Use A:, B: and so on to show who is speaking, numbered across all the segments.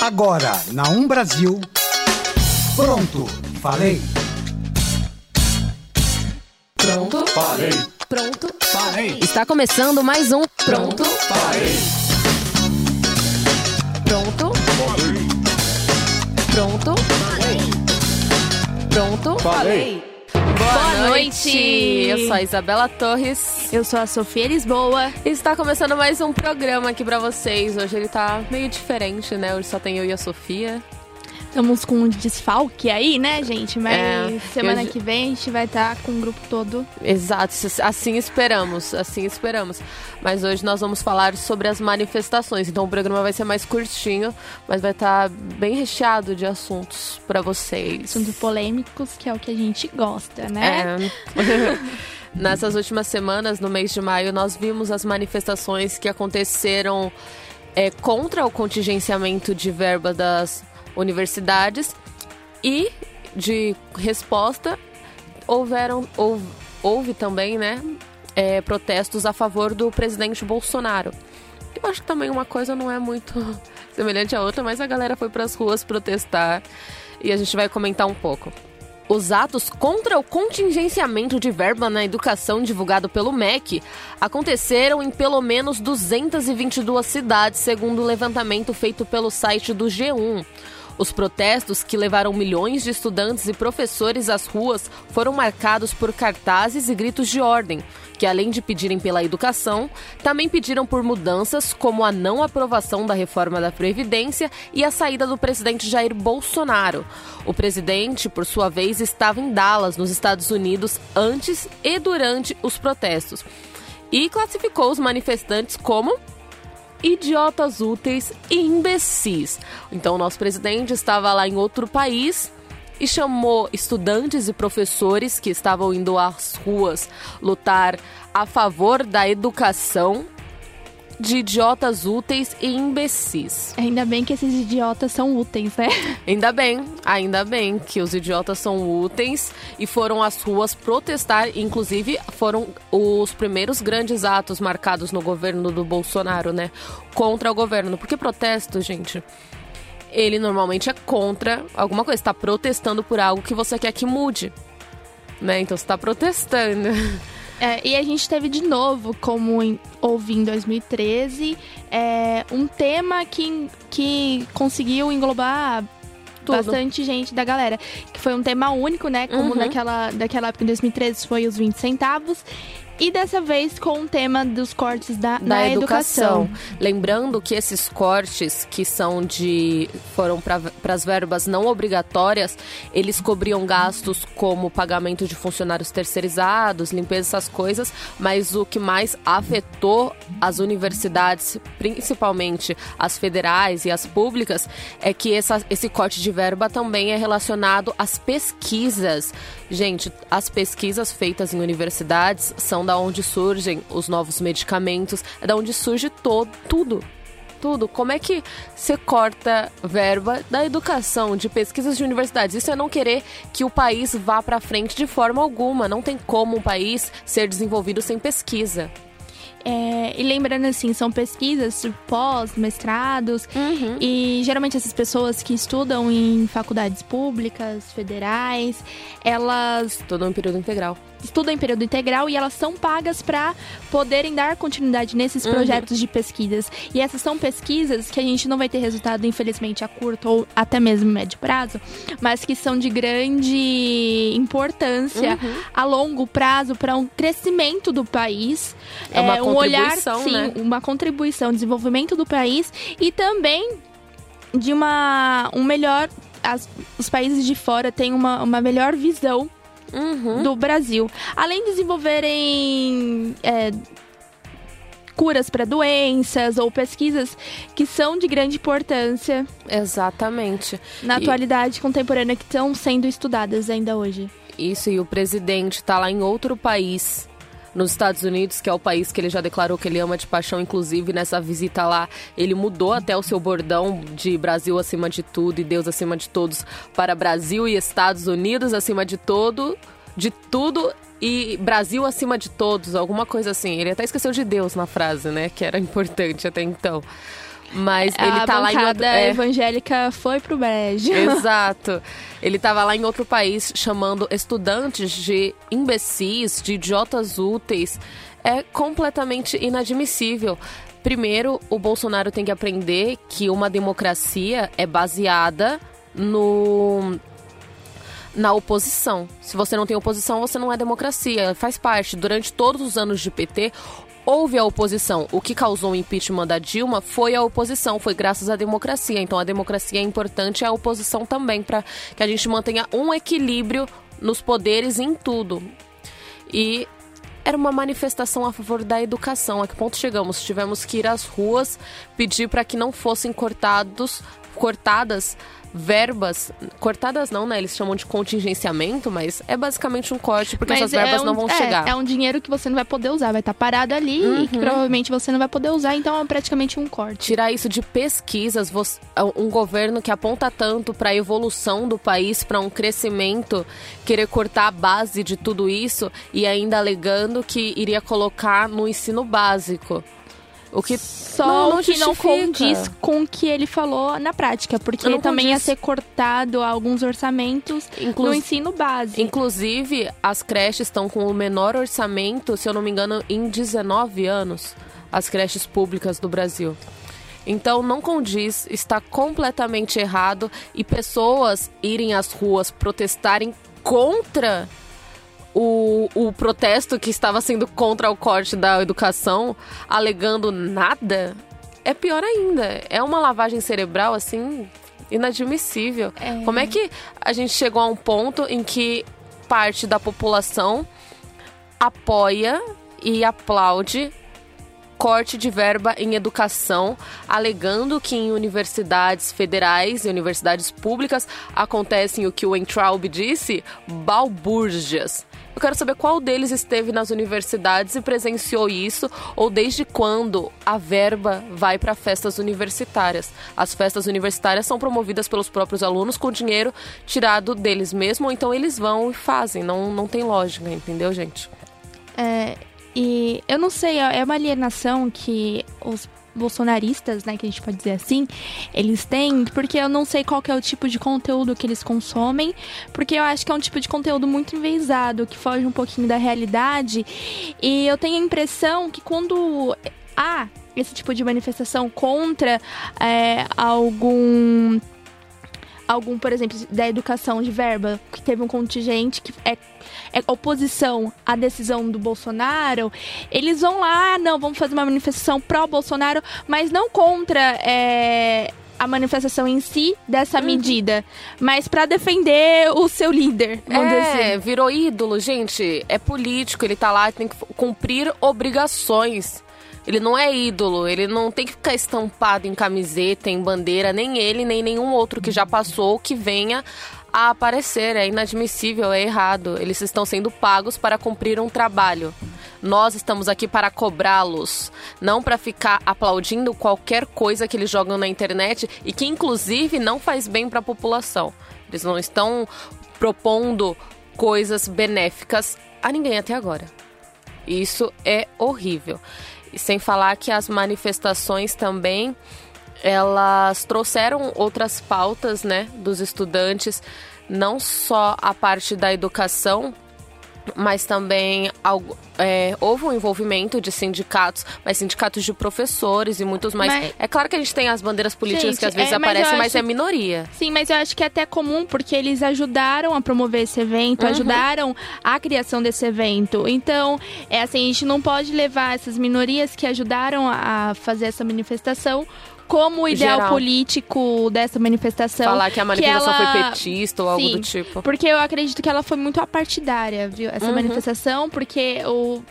A: Agora, na Um Brasil. Pronto, falei.
B: Pronto,
C: Falei,
B: pronto.
C: falei,
B: Está começando mais um Pronto,
C: falei,
B: pronto, pronto, pronto.
C: falei.
B: Boa noite! Eu sou a Isabela Torres.
D: Eu sou a Sofia Lisboa.
B: E está começando mais um programa aqui pra vocês. Hoje ele tá meio diferente, né? Hoje só tem eu e a Sofia.
D: Estamos com um desfalque aí, né, gente? Mas
B: É,
D: semana
B: eu-
D: que vem a gente vai estar com o grupo todo.
B: Exato, assim esperamos, assim esperamos. Mas hoje nós vamos falar sobre as manifestações. Então o programa vai ser mais curtinho, mas vai estar bem recheado de assuntos pra vocês.
D: Assuntos polêmicos, que é o que a gente gosta, né?
B: É. Nessas últimas semanas, no mês de maio, nós vimos as manifestações que aconteceram é, contra o contingenciamento de verba das universidades e de resposta houveram houve, houve também, né, é, protestos a favor do presidente Bolsonaro. Eu acho que também uma coisa não é muito semelhante à outra, mas a galera foi para as ruas protestar e a gente vai comentar um pouco. Os atos contra o contingenciamento de verba na educação divulgado pelo MEC aconteceram em pelo menos 222 cidades, segundo o levantamento feito pelo site do G1. Os protestos, que levaram milhões de estudantes e professores às ruas, foram marcados por cartazes e gritos de ordem, que além de pedirem pela educação, também pediram por mudanças como a não aprovação da reforma da Previdência e a saída do presidente Jair Bolsonaro. O presidente, por sua vez, estava em Dallas, nos Estados Unidos, antes e durante os protestos, e classificou os manifestantes como idiotas úteis e imbecis. Então, o nosso presidente estava lá em outro país e chamou estudantes e professores que estavam indo às ruas lutar a favor da educação de idiotas úteis e imbecis.
D: Ainda bem que esses idiotas são úteis, né?
B: Ainda bem, ainda bem que os idiotas são úteis e foram às ruas protestar. Inclusive, foram os primeiros grandes atos marcados no governo do Bolsonaro, né? Contra o governo. Porque protesto, gente, ele normalmente é contra alguma coisa. Está protestando por algo que você quer que mude. Né? Então você está protestando.
D: É, e a gente teve de novo, como em, houve em 2013, é, um tema que, que conseguiu englobar
B: Tudo.
D: bastante gente da galera. Que foi um tema único, né? Como
B: Uhum.
D: naquela, daquela época em 2013 foi os 20 centavos. E dessa vez com o tema dos cortes da,
B: da
D: na
B: educação. Lembrando que esses cortes que são de foram para as verbas não obrigatórias, eles cobriam gastos como pagamento de funcionários terceirizados, limpeza essas coisas, mas o que mais afetou as universidades, principalmente as federais e as públicas, é que essa, esse corte de verba também é relacionado às pesquisas. Gente, as pesquisas feitas em universidades são da onde surgem os novos medicamentos, é da onde surge todo, tudo. Tudo. Como é que você corta verba da educação, de pesquisas de universidades? Isso é não querer que o país vá para frente de forma alguma. Não tem como um país ser desenvolvido sem pesquisa.
D: É, e lembrando assim, são pesquisas de pós, mestrados, e geralmente essas pessoas que estudam em faculdades públicas, federais, elas
B: Todo um período integral.
D: estudam em período integral e elas são pagas para poderem dar continuidade nesses projetos de pesquisas. E essas são pesquisas que a gente não vai ter resultado, infelizmente, a curto ou até mesmo médio prazo, mas que são de grande importância a longo prazo para um crescimento do país.
B: É uma
D: um olhar, sim,
B: né?
D: uma contribuição, desenvolvimento do país e também de uma um melhor as- os países de fora têm uma, uma melhor visão
B: Uhum.
D: do Brasil. Além de desenvolverem é, curas para doenças ou pesquisas que são de grande importância
B: Exatamente.
D: na
B: E-
D: atualidade contemporânea que estão sendo estudadas ainda hoje.
B: Isso, e o presidente tá lá em outro país, nos Estados Unidos, que é o país que ele já declarou que ele ama de paixão, inclusive nessa visita lá, ele mudou até o seu bordão de Brasil acima de tudo e Deus acima de todos para Brasil e Estados Unidos acima de todo, de tudo e Brasil acima de todos, alguma coisa assim. Ele até esqueceu de Deus na frase, né, que era importante até então. Mas ele
D: a
B: tá lá em outro... é.
D: evangélica foi pro brejo.
B: Exato. Ele tava lá em outro país chamando estudantes de imbecis, de idiotas úteis. É completamente inadmissível. Primeiro, o Bolsonaro tem que aprender que uma democracia é baseada no na oposição. Se você não tem oposição, você não é democracia. Faz parte. Durante todos os anos de PT, houve a oposição. O que causou o impeachment da Dilma foi a oposição, foi graças à democracia. Então a democracia é importante e a oposição também, para que a gente mantenha um equilíbrio nos poderes em tudo. E era uma manifestação a favor da educação. A que ponto chegamos? Tivemos que ir às ruas pedir para que não fossem cortados, cortadas verbas cortadas não, né? Eles chamam de contingenciamento, mas é basicamente um corte porque mas essas verbas é um, não vão
D: é,
B: chegar.
D: É um dinheiro que você não vai poder usar, vai estar tá parado ali uhum. e que provavelmente você não vai poder usar, então é praticamente um corte.
B: Tirar isso de pesquisas, é um governo que aponta tanto para a evolução do país, para um crescimento, querer cortar a base de tudo isso e ainda alegando que iria colocar no ensino básico.
D: O que só não, não que não condiz com o que ele falou na prática, porque também condiz. ia ser cortado alguns orçamentos Inclu no ensino básico.
B: Inclusive, as creches estão com o menor orçamento, se eu não me engano, em 19 anos, as creches públicas do Brasil. Então não condiz, está completamente errado e pessoas irem às ruas protestarem contra o, o protesto que estava sendo contra o corte da educação, alegando nada, é pior ainda. É uma lavagem cerebral, assim, inadmissível. É. Como é que a gente chegou a um ponto em que parte da população apoia e aplaude corte de verba em educação, alegando que em universidades federais e universidades públicas acontecem o que o Entraub disse, balbúrdias. Eu quero saber qual deles esteve nas universidades e presenciou isso, ou desde quando a verba vai para festas universitárias. As festas universitárias são promovidas pelos próprios alunos com dinheiro tirado deles mesmo, ou então eles vão e fazem. Não, não tem lógica, entendeu, gente?
D: É, e eu não sei, é uma alienação que os bolsonaristas, né, que a gente pode dizer assim, eles têm, porque eu não sei qual é o tipo de conteúdo que eles consomem, porque eu acho que é um tipo de conteúdo muito enviesado, que foge um pouquinho da realidade, e eu tenho a impressão que quando há esse tipo de manifestação contra é, algum algum, por exemplo, da educação de verba, que teve um contingente que é, é oposição à decisão do Bolsonaro, eles vão lá, ah, não, vamos fazer uma manifestação pró-Bolsonaro, mas não contra. É, a manifestação em si dessa uhum. medida, mas para defender o seu líder.
B: É, assim. virou ídolo, gente. É político, ele tá lá, tem que cumprir obrigações. Ele não é ídolo, ele não tem que ficar estampado em camiseta, em bandeira, nem ele, nem nenhum outro que já passou que venha a aparecer. É inadmissível, é errado. Eles estão sendo pagos para cumprir um trabalho. Nós estamos aqui para cobrá-los, não para ficar aplaudindo qualquer coisa que eles jogam na internet e que, inclusive, não faz bem para a população. Eles não estão propondo coisas benéficas a ninguém até agora. Isso é horrível. E sem falar que as manifestações também elas trouxeram outras pautas, né, dos estudantes, não só a parte da educação, mas também é, houve um envolvimento de sindicatos, mas sindicatos de professores e muitos mais. Mas, é claro que a gente tem as bandeiras políticas gente, que às vezes é, aparecem, mas, mas é minoria.
D: Sim, mas eu acho que é até comum porque eles ajudaram a promover esse evento, uhum. ajudaram a criação desse evento. Então, é assim, a gente não pode levar essas minorias que ajudaram a fazer essa manifestação como o ideal Geral. político dessa manifestação.
B: Falar que a manifestação ela... foi petista ou Sim, algo do tipo.
D: Porque eu acredito que ela foi muito apartidária, viu? Essa uhum. manifestação, porque o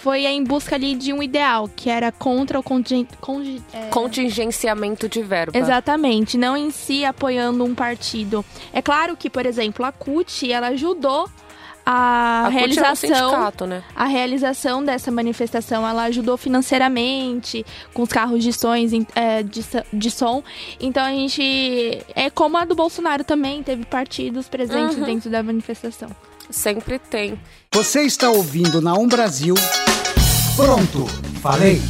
D: foi em busca ali de um ideal, que era contra o conting...
B: é... contingenciamento de verba.
D: Exatamente, não em si apoiando um partido. É claro que, por exemplo, a CUT, ela ajudou a, a realização
B: é um né?
D: a realização dessa manifestação ela ajudou financeiramente com os carros de sons é, de, de som. Então a gente é como a do Bolsonaro também teve partidos presentes uhum. dentro da manifestação.
B: Sempre tem.
A: Você está ouvindo na Um Brasil. Pronto falei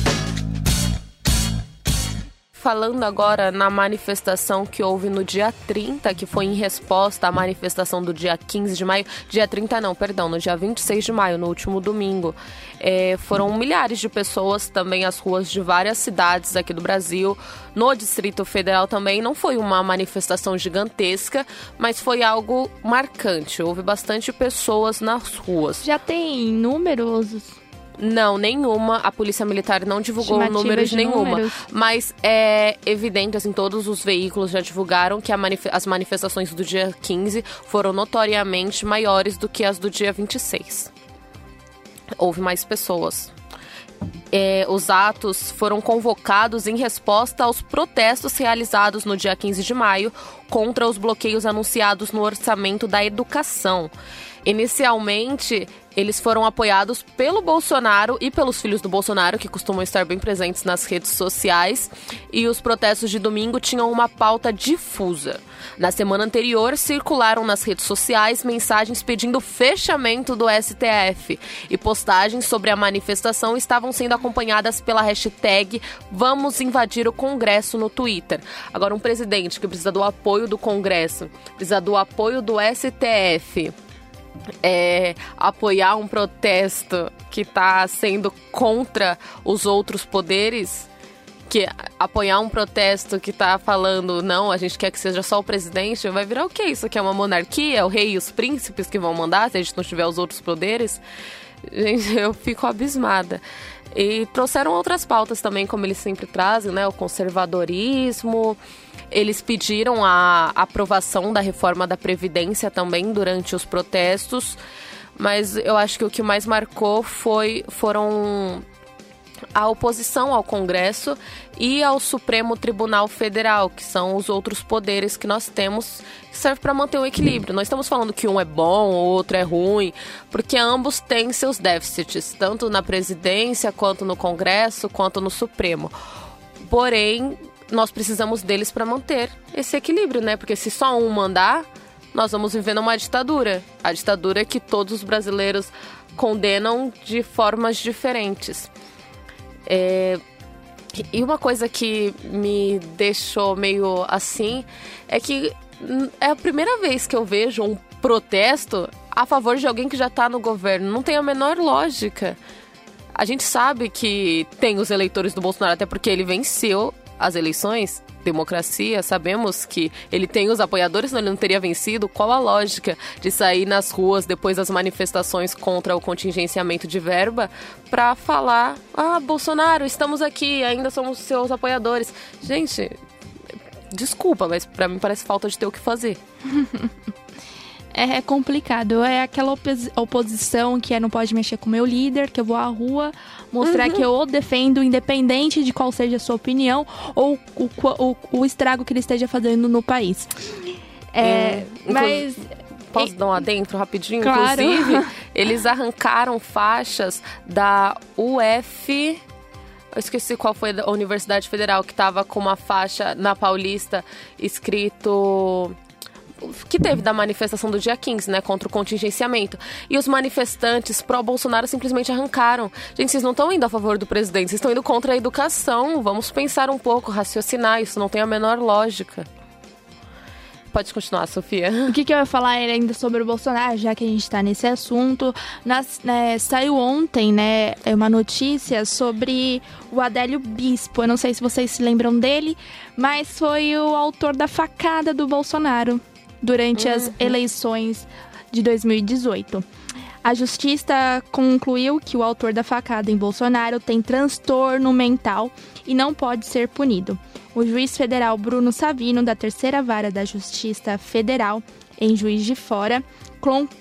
B: falando agora na manifestação que houve no dia 30, que foi em resposta à manifestação do dia 15 de maio. Dia 30 não, perdão, no dia 26 de maio, no último domingo. É, foram milhares de pessoas também às ruas de várias cidades aqui do Brasil. No Distrito Federal também não foi uma manifestação gigantesca, mas foi algo marcante. Houve bastante pessoas nas ruas.
D: Já tem números
B: não, nenhuma. A Polícia Militar não divulgou números de nenhuma. Números. Mas é evidente, assim, todos os veículos já divulgaram que manif as manifestações do dia 15 foram notoriamente maiores do que as do dia 26. Houve mais pessoas. É, os atos foram convocados em resposta aos protestos realizados no dia 15 de maio contra os bloqueios anunciados no orçamento da educação. Inicialmente, eles foram apoiados pelo Bolsonaro e pelos filhos do Bolsonaro, que costumam estar bem presentes nas redes sociais, e os protestos de domingo tinham uma pauta difusa. Na semana anterior, circularam nas redes sociais mensagens pedindo fechamento do STF, e postagens sobre a manifestação estavam sendo acompanhadas pela hashtag Vamos Invadir o Congresso no Twitter. Agora, um presidente que precisa do apoio do Congresso, precisa do apoio do STF é, apoiar um protesto que está sendo contra os outros poderes, que apoiar um protesto que está falando não, a gente quer que seja só o presidente, vai virar o que? Isso aqui é uma monarquia? É o rei e os príncipes que vão mandar se a gente não tiver os outros poderes? Gente, eu fico abismada. E trouxeram outras pautas também, como eles sempre trazem, né? O conservadorismo, eles pediram a aprovação da reforma da Previdência também durante os protestos, mas eu acho que o que mais marcou foi, foram a oposição ao Congresso e ao Supremo Tribunal Federal, que são os outros poderes que nós temos, que serve para manter o equilíbrio. Nós estamos falando que um é bom, o outro é ruim, porque ambos têm seus déficits, tanto na presidência, quanto no Congresso, quanto no Supremo. Porém, nós precisamos deles para manter esse equilíbrio, né? Porque se só um mandar, nós vamos viver numa ditadura. A ditadura que todos os brasileiros condenam de formas diferentes. É... E uma coisa que me deixou meio assim é que é a primeira vez que eu vejo um protesto a favor de alguém que já está no governo. Não tem a menor lógica. A gente sabe que tem os eleitores do Bolsonaro, até porque ele venceu as eleições, democracia, sabemos que ele tem os apoiadores, senão ele não teria vencido. Qual a lógica de sair nas ruas depois das manifestações contra o contingenciamento de verba para falar: ah, Bolsonaro, estamos aqui, ainda somos seus apoiadores? Gente, desculpa, mas para mim parece falta de ter o que fazer.
D: É, é complicado. É aquela oposição que é não pode mexer com o meu líder, que eu vou à rua mostrar uhum. que eu o defendo, independente de qual seja a sua opinião ou o, o, o estrago que ele esteja fazendo no país. É, é mas.
B: Posso dar um adentro rapidinho? Claro. Inclusive, eles arrancaram faixas da UF. Eu esqueci qual foi a Universidade Federal que estava com uma faixa na Paulista escrito que teve da manifestação do dia 15, né, contra o contingenciamento. E os manifestantes pró-Bolsonaro simplesmente arrancaram. Gente, vocês não estão indo a favor do presidente, vocês estão indo contra a educação. Vamos pensar um pouco, raciocinar, isso não tem a menor lógica. Pode continuar, Sofia.
D: O que, que eu ia falar ainda sobre o Bolsonaro, já que a gente está nesse assunto. Nas, né, saiu ontem, né, uma notícia sobre o Adélio Bispo. Eu não sei se vocês se lembram dele, mas foi o autor da facada do Bolsonaro durante uhum. as eleições de 2018. A justiça concluiu que o autor da facada em Bolsonaro tem transtorno mental e não pode ser punido. O juiz federal Bruno Savino, da terceira vara da Justiça Federal, em Juiz de Fora,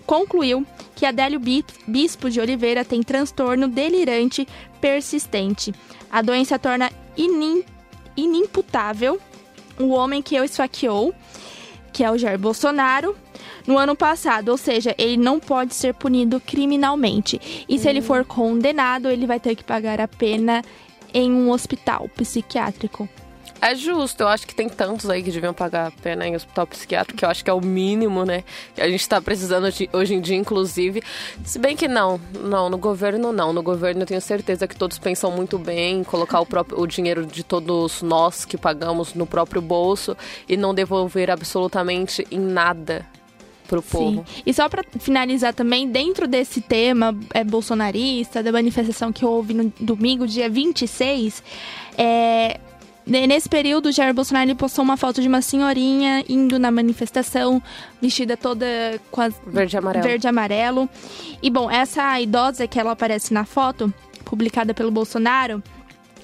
D: concluiu que Adélio Bispo de Oliveira tem transtorno delirante persistente. A doença torna inim, inimputável o homem que o esfaqueou que é o Jair Bolsonaro, no ano passado, ou seja, ele não pode ser punido criminalmente. E se ele for condenado, ele vai ter que pagar a pena em um hospital psiquiátrico.
B: É justo, eu acho que tem tantos aí que deviam pagar a pena em hospital psiquiátrico, que eu acho que é o mínimo, né? Que a gente tá precisando hoje em dia, inclusive. Se bem que não, não, no governo não. No governo eu tenho certeza que todos pensam muito bem em colocar o, próprio, o dinheiro de todos nós que pagamos no próprio bolso e não devolver absolutamente em nada pro povo.
D: Sim. E só para finalizar também, dentro desse tema é, bolsonarista, da manifestação que houve no domingo, dia 26, é, Nesse período, Jair Bolsonaro postou uma foto de uma senhorinha indo na manifestação, vestida toda com as
B: verde e amarelo.
D: Verde e amarelo. E bom, essa idosa que ela aparece na foto, publicada pelo Bolsonaro,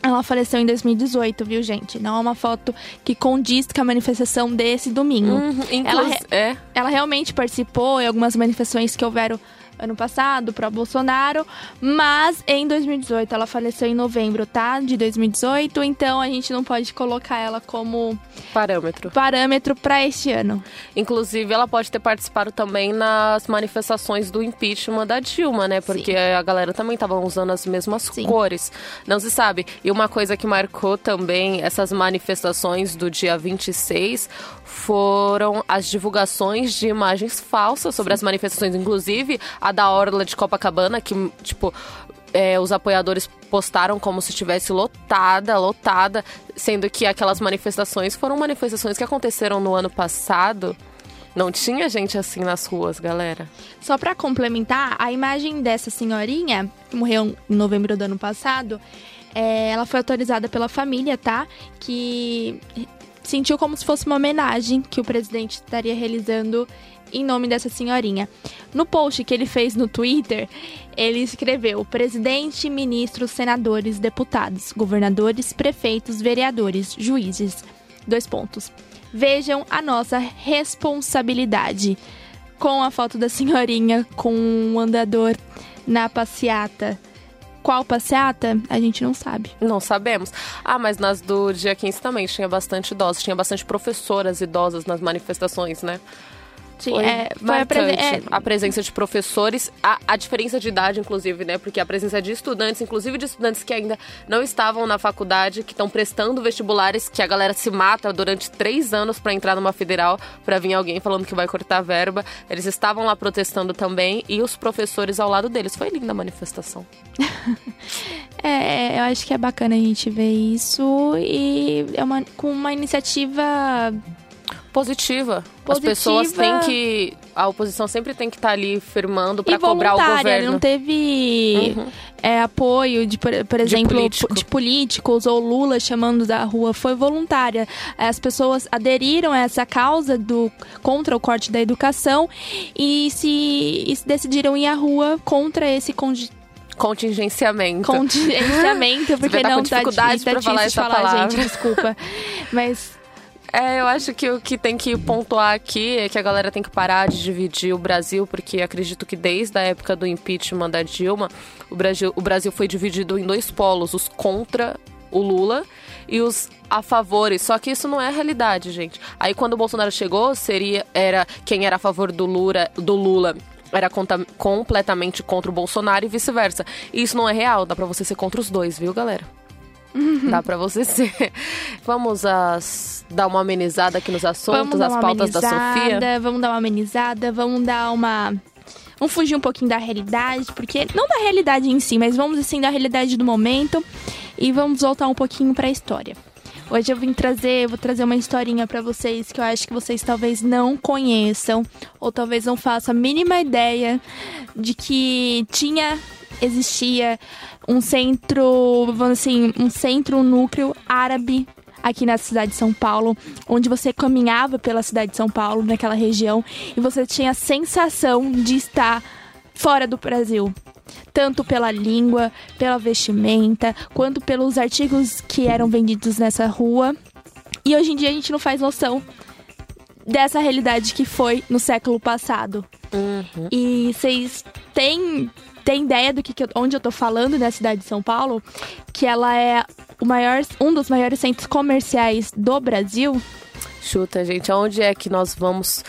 D: ela faleceu em 2018, viu, gente? Não é uma foto que condiz com a manifestação desse domingo.
B: Uhum, ela, é.
D: ela realmente participou em algumas manifestações que houveram ano passado, para Bolsonaro, mas em 2018 ela faleceu em novembro, tá? De 2018, então a gente não pode colocar ela como
B: parâmetro.
D: Parâmetro para este ano.
B: Inclusive, ela pode ter participado também nas manifestações do impeachment da Dilma, né? Porque Sim. a galera também tava usando as mesmas Sim. cores. Não se sabe. E uma coisa que marcou também essas manifestações do dia 26 foram as divulgações de imagens falsas sobre Sim. as manifestações, inclusive a da Orla de Copacabana, que, tipo, é, os apoiadores postaram como se estivesse lotada, lotada, sendo que aquelas manifestações foram manifestações que aconteceram no ano passado. Não tinha gente assim nas ruas, galera.
D: Só para complementar, a imagem dessa senhorinha, que morreu em novembro do ano passado, é, ela foi autorizada pela família, tá? Que sentiu como se fosse uma homenagem que o presidente estaria realizando em nome dessa senhorinha. No post que ele fez no Twitter, ele escreveu: presidente, ministros, senadores, deputados, governadores, prefeitos, vereadores, juízes. Dois pontos. Vejam a nossa responsabilidade. Com a foto da senhorinha com um andador na passeata qual passeata, a gente não sabe.
B: Não sabemos. Ah, mas nas do dia 15 também tinha bastante idosos, tinha bastante professoras idosas nas manifestações, né?
D: Sim, foi, é, foi a, presen é...
B: a, presença de professores, a, a, diferença de idade, inclusive, né? Porque a presença de estudantes, inclusive de estudantes que ainda não estavam na faculdade, que estão prestando vestibulares, que a galera se mata durante três anos para entrar numa federal, para vir alguém falando que vai cortar a verba. Eles estavam lá protestando também e os professores ao lado deles. Foi linda a manifestação.
D: é, eu acho que é bacana a gente ver isso e é uma, com uma iniciativa
B: positiva. positiva. As pessoas têm que. A oposição sempre tem que estar tá ali firmando para cobrar o governo.
D: Não teve uhum. é, apoio de, por, por exemplo, de, político. de, políticos ou Lula chamando da rua. Foi voluntária. As pessoas aderiram a essa causa do contra o corte da educação e se, e se decidiram ir à rua contra esse
B: contingenciamento.
D: Contingenciamento, porque não tá dificuldade tá,
B: para falar essa falar, palavra.
D: gente, desculpa. Mas
B: é, eu acho que o que tem que pontuar aqui é que a galera tem que parar de dividir o Brasil, porque acredito que desde a época do impeachment da Dilma, o Brasil, o Brasil foi dividido em dois polos, os contra o Lula e os a favores. Só que isso não é realidade, gente. Aí quando o Bolsonaro chegou, seria era quem era a favor do Lula, do Lula era completamente contra o Bolsonaro e vice-versa. Isso não é real, dá para você ser contra os dois, viu, galera? Uhum. Dá para você ser. Vamos dar uma amenizada aqui nos assuntos, as pautas da Sofia.
D: Vamos dar uma amenizada, vamos dar uma. Vamos fugir um pouquinho da realidade, porque. Não da realidade em si, mas vamos assim da realidade do momento. E vamos voltar um pouquinho para a história. Hoje eu vim trazer, vou trazer uma historinha para vocês que eu acho que vocês talvez não conheçam ou talvez não façam a mínima ideia de que tinha existia um centro, vamos assim, um centro, um núcleo árabe aqui na cidade de São Paulo, onde você caminhava pela cidade de São Paulo, naquela região, e você tinha a sensação de estar fora do Brasil. Tanto pela língua, pela vestimenta, quanto pelos artigos que eram vendidos nessa rua. E hoje em dia a gente não faz noção dessa realidade que foi no século passado. Uhum. E vocês têm tem ideia do que, que onde eu tô falando da cidade de São Paulo? Que ela é o maior, um dos maiores centros comerciais do Brasil.
B: Chuta, gente, aonde é que nós vamos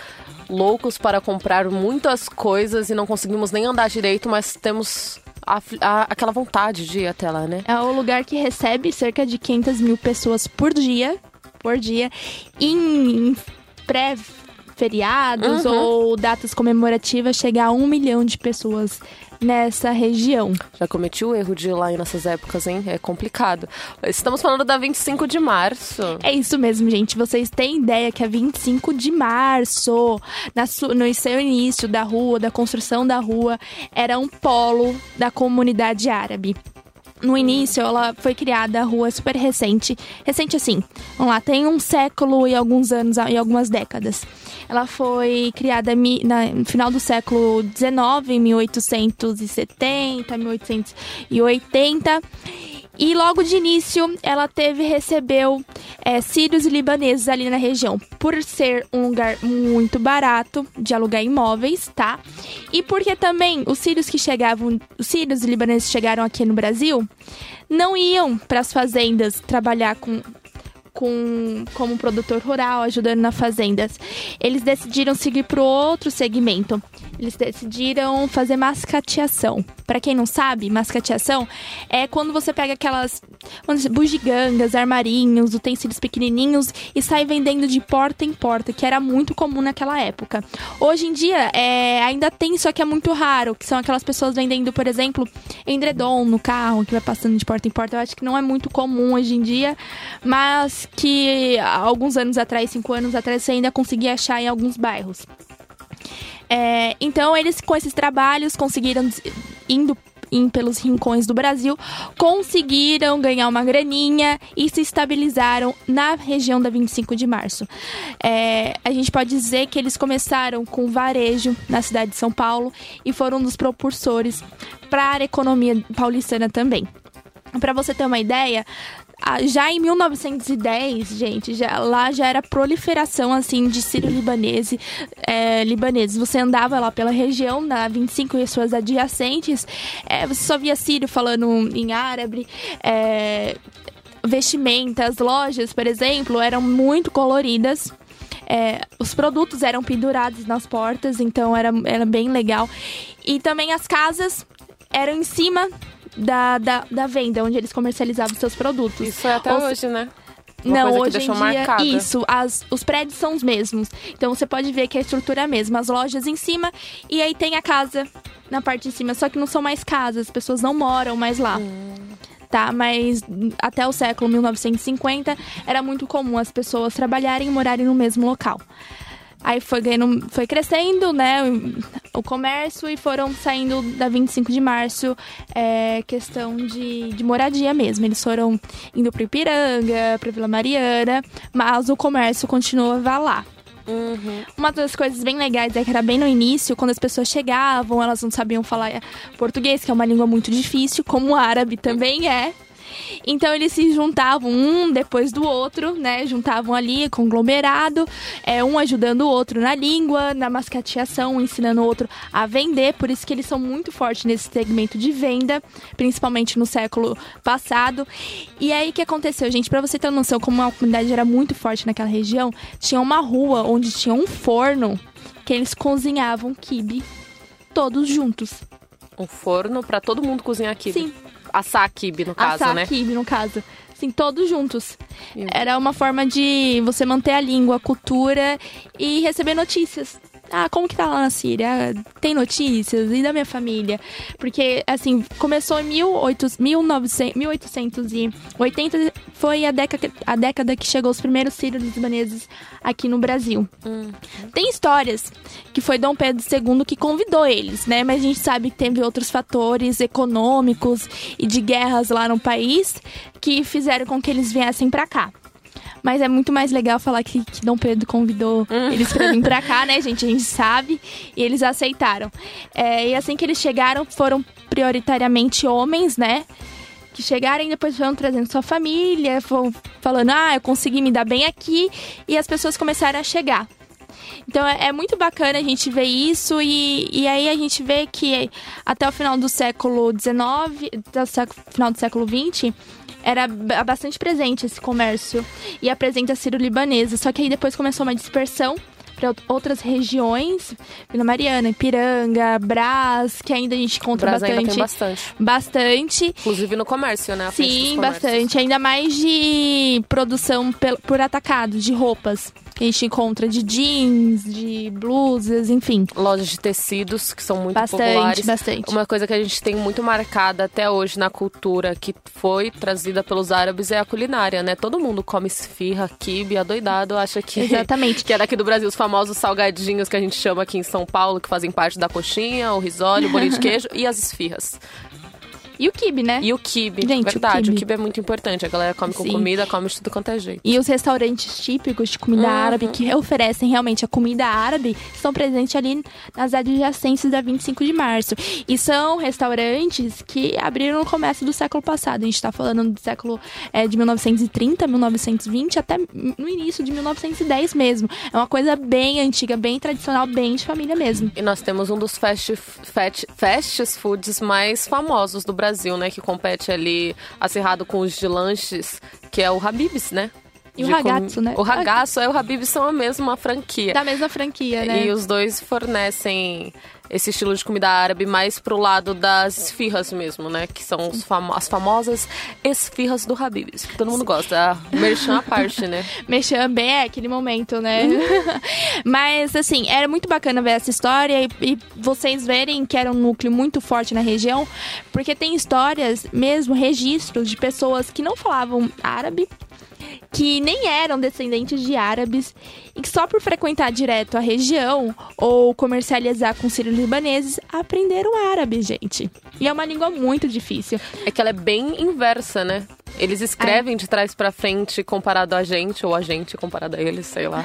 B: loucos para comprar muitas coisas e não conseguimos nem andar direito, mas temos a, a, aquela vontade de ir até lá, né?
D: É o lugar que recebe cerca de 500 mil pessoas por dia por dia. Em pré feriados
B: Uhum.
D: ou datas comemorativas, chega a um milhão de pessoas nessa região.
B: Já cometi o erro de ir lá nessas épocas, hein? É complicado. Estamos falando da 25 de março.
D: É isso mesmo, gente. Vocês têm ideia que é 25 de março, no seu início da rua, da construção da rua, era um polo da comunidade árabe. No início, ela foi criada a rua super recente. Recente assim, vamos lá, tem um século e alguns anos, e algumas décadas. Ela foi criada no final do século XIX, em 1870, 1880. E logo de início, ela teve recebeu é, sírios e libaneses ali na região, por ser um lugar muito barato de alugar imóveis, tá? E porque também os sírios que chegavam, os sírios e libaneses chegaram aqui no Brasil, não iam para as fazendas trabalhar com com, como produtor rural, ajudando nas fazendas. Eles decidiram seguir para outro segmento. Eles decidiram fazer mascateação. Para quem não sabe, mascateação é quando você pega aquelas bugigangas, armarinhos, utensílios pequenininhos e sai vendendo de porta em porta, que era muito comum naquela época. Hoje em dia, é, ainda tem, só que é muito raro, que são aquelas pessoas vendendo, por exemplo, endredom no carro, que vai passando de porta em porta. Eu acho que não é muito comum hoje em dia, mas que alguns anos atrás, cinco anos atrás, você ainda conseguia achar em alguns bairros. É, então, eles, com esses trabalhos, conseguiram, indo em, pelos rincões do Brasil, conseguiram ganhar uma graninha e se estabilizaram na região da 25 de março. É, a gente pode dizer que eles começaram com varejo na cidade de São Paulo e foram um dos propulsores para a economia paulistana também. Para você ter uma ideia, já em 1910, gente, já, lá já era proliferação assim de sírio-libanese, é, libaneses. Você andava lá pela região, na 25 e suas adjacentes, é, você só via sírio falando em árabe, é, vestimentas, lojas, por exemplo, eram muito coloridas. É, os produtos eram pendurados nas portas, então era, era bem legal. E também as casas eram em cima da, da, da venda, onde eles comercializavam seus produtos.
B: Isso é até
D: Ou se-
B: hoje, né? Uma
D: não, hoje em dia,
B: marcada.
D: isso. As, os prédios são os mesmos. Então você pode ver que a estrutura é a mesma. As lojas em cima e aí tem a casa na parte de cima. Só que não são mais casas, as pessoas não moram mais lá. Tá, mas até o século 1950 era muito comum as pessoas trabalharem e morarem no mesmo local. Aí foi ganhando, foi crescendo, né, o comércio e foram saindo da 25 de março, é, questão de, de moradia mesmo. Eles foram indo para Ipiranga, para Vila Mariana, mas o comércio continuava lá.
B: Uhum.
D: Uma das coisas bem legais é que era bem no início, quando as pessoas chegavam, elas não sabiam falar português, que é uma língua muito difícil, como o árabe também é. Então eles se juntavam um depois do outro, né? Juntavam ali, conglomerado, é, um ajudando o outro na língua, na mascateação, ensinando o outro a vender. Por isso que eles são muito fortes nesse segmento de venda, principalmente no século passado. E aí o que aconteceu, gente? Pra você ter uma noção como a comunidade era muito forte naquela região, tinha uma rua onde tinha um forno que eles cozinhavam quibe todos juntos.
B: Um forno pra todo mundo cozinhar kibe.
D: Sim,
B: Assar kibe, no caso,
D: assar
B: né?
D: quibe, no caso. Assim, todos juntos. Era uma forma de você manter a língua, a cultura e receber notícias. Ah, como que tá lá na Síria? Tem notícias? E da minha família? Porque, assim, começou em 1800, 1900, 1880, foi a década, a década que chegou os primeiros sírios libaneses aqui no Brasil.
B: Hum.
D: Tem histórias que foi Dom Pedro II que convidou eles, né? Mas a gente sabe que teve outros fatores econômicos e de guerras lá no país que fizeram com que eles viessem pra cá. Mas é muito mais legal falar que, que Dom Pedro convidou eles pra vir pra cá, né, gente? A gente sabe. E eles aceitaram. É, e assim que eles chegaram, foram prioritariamente homens, né? Que chegaram e depois foram trazendo sua família, foram falando, ah, eu consegui me dar bem aqui. E as pessoas começaram a chegar. Então é, é muito bacana a gente ver isso e, e aí a gente vê que até o final do século XIX, até o século- final do século XX, era ba- bastante presente esse comércio e a presença sírio-libanesa. Só que aí depois começou uma dispersão para outras regiões, Vila Mariana, Ipiranga, Brás, que ainda a gente encontra
B: Brás
D: bastante.
B: ainda tem bastante.
D: Bastante.
B: Inclusive no comércio, né?
D: Sim, bastante. Ainda mais de produção por atacado, de roupas. Que a gente encontra de jeans, de blusas, enfim.
B: Lojas de tecidos que são muito
D: Bastante,
B: populares.
D: bastante.
B: Uma coisa que a gente tem muito marcada até hoje na cultura, que foi trazida pelos árabes, é a culinária, né? Todo mundo come esfirra, quibe, adoidado, acha que...
D: Exatamente.
B: Que é daqui do Brasil, os famosos salgadinhos que a gente chama aqui em São Paulo, que fazem parte da coxinha, o risole, o bolinho de queijo e as esfirras.
D: E o kibe, né?
B: E o quibe,
D: Gente,
B: verdade. O quibe é muito importante. A galera come com
D: Sim.
B: comida, come de tudo quanto é jeito.
D: E os restaurantes típicos de comida
B: Uhum.
D: árabe que oferecem realmente a comida árabe estão presentes ali nas adjacências da 25 de março. E são restaurantes que abriram no começo do século passado. A gente está falando do século é, de 1930, 1920 até no início de 1910 mesmo. É uma coisa bem antiga, bem tradicional, bem de família mesmo.
B: E nós temos um dos fast, fast, fast foods mais famosos do Brasil, né? Que compete ali acirrado com os de lanches, que é o Habib's, né?
D: E o
B: De com-
D: ragazzo, né?
B: O ragazzo e o Habib's são a mesma franquia.
D: Da mesma franquia, né?
B: E os dois fornecem esse estilo de comida árabe mais pro lado das esfirras mesmo, né? Que são as famosas esfirras do Habib's, que todo mundo gosta. A merchan à parte, né?
D: Mexer bem é aquele momento, né? Mas, assim, era muito bacana ver essa história e, e vocês verem que era um núcleo muito forte na região, porque tem histórias, mesmo registros de pessoas que não falavam árabe, que nem eram descendentes de árabes e que só por frequentar direto a região ou comercializar com sírios libaneses aprenderam árabe, gente. E é uma língua muito difícil.
B: É que ela é bem inversa, né? Eles escrevem de trás pra frente comparado a gente, ou a gente comparado a eles, sei lá.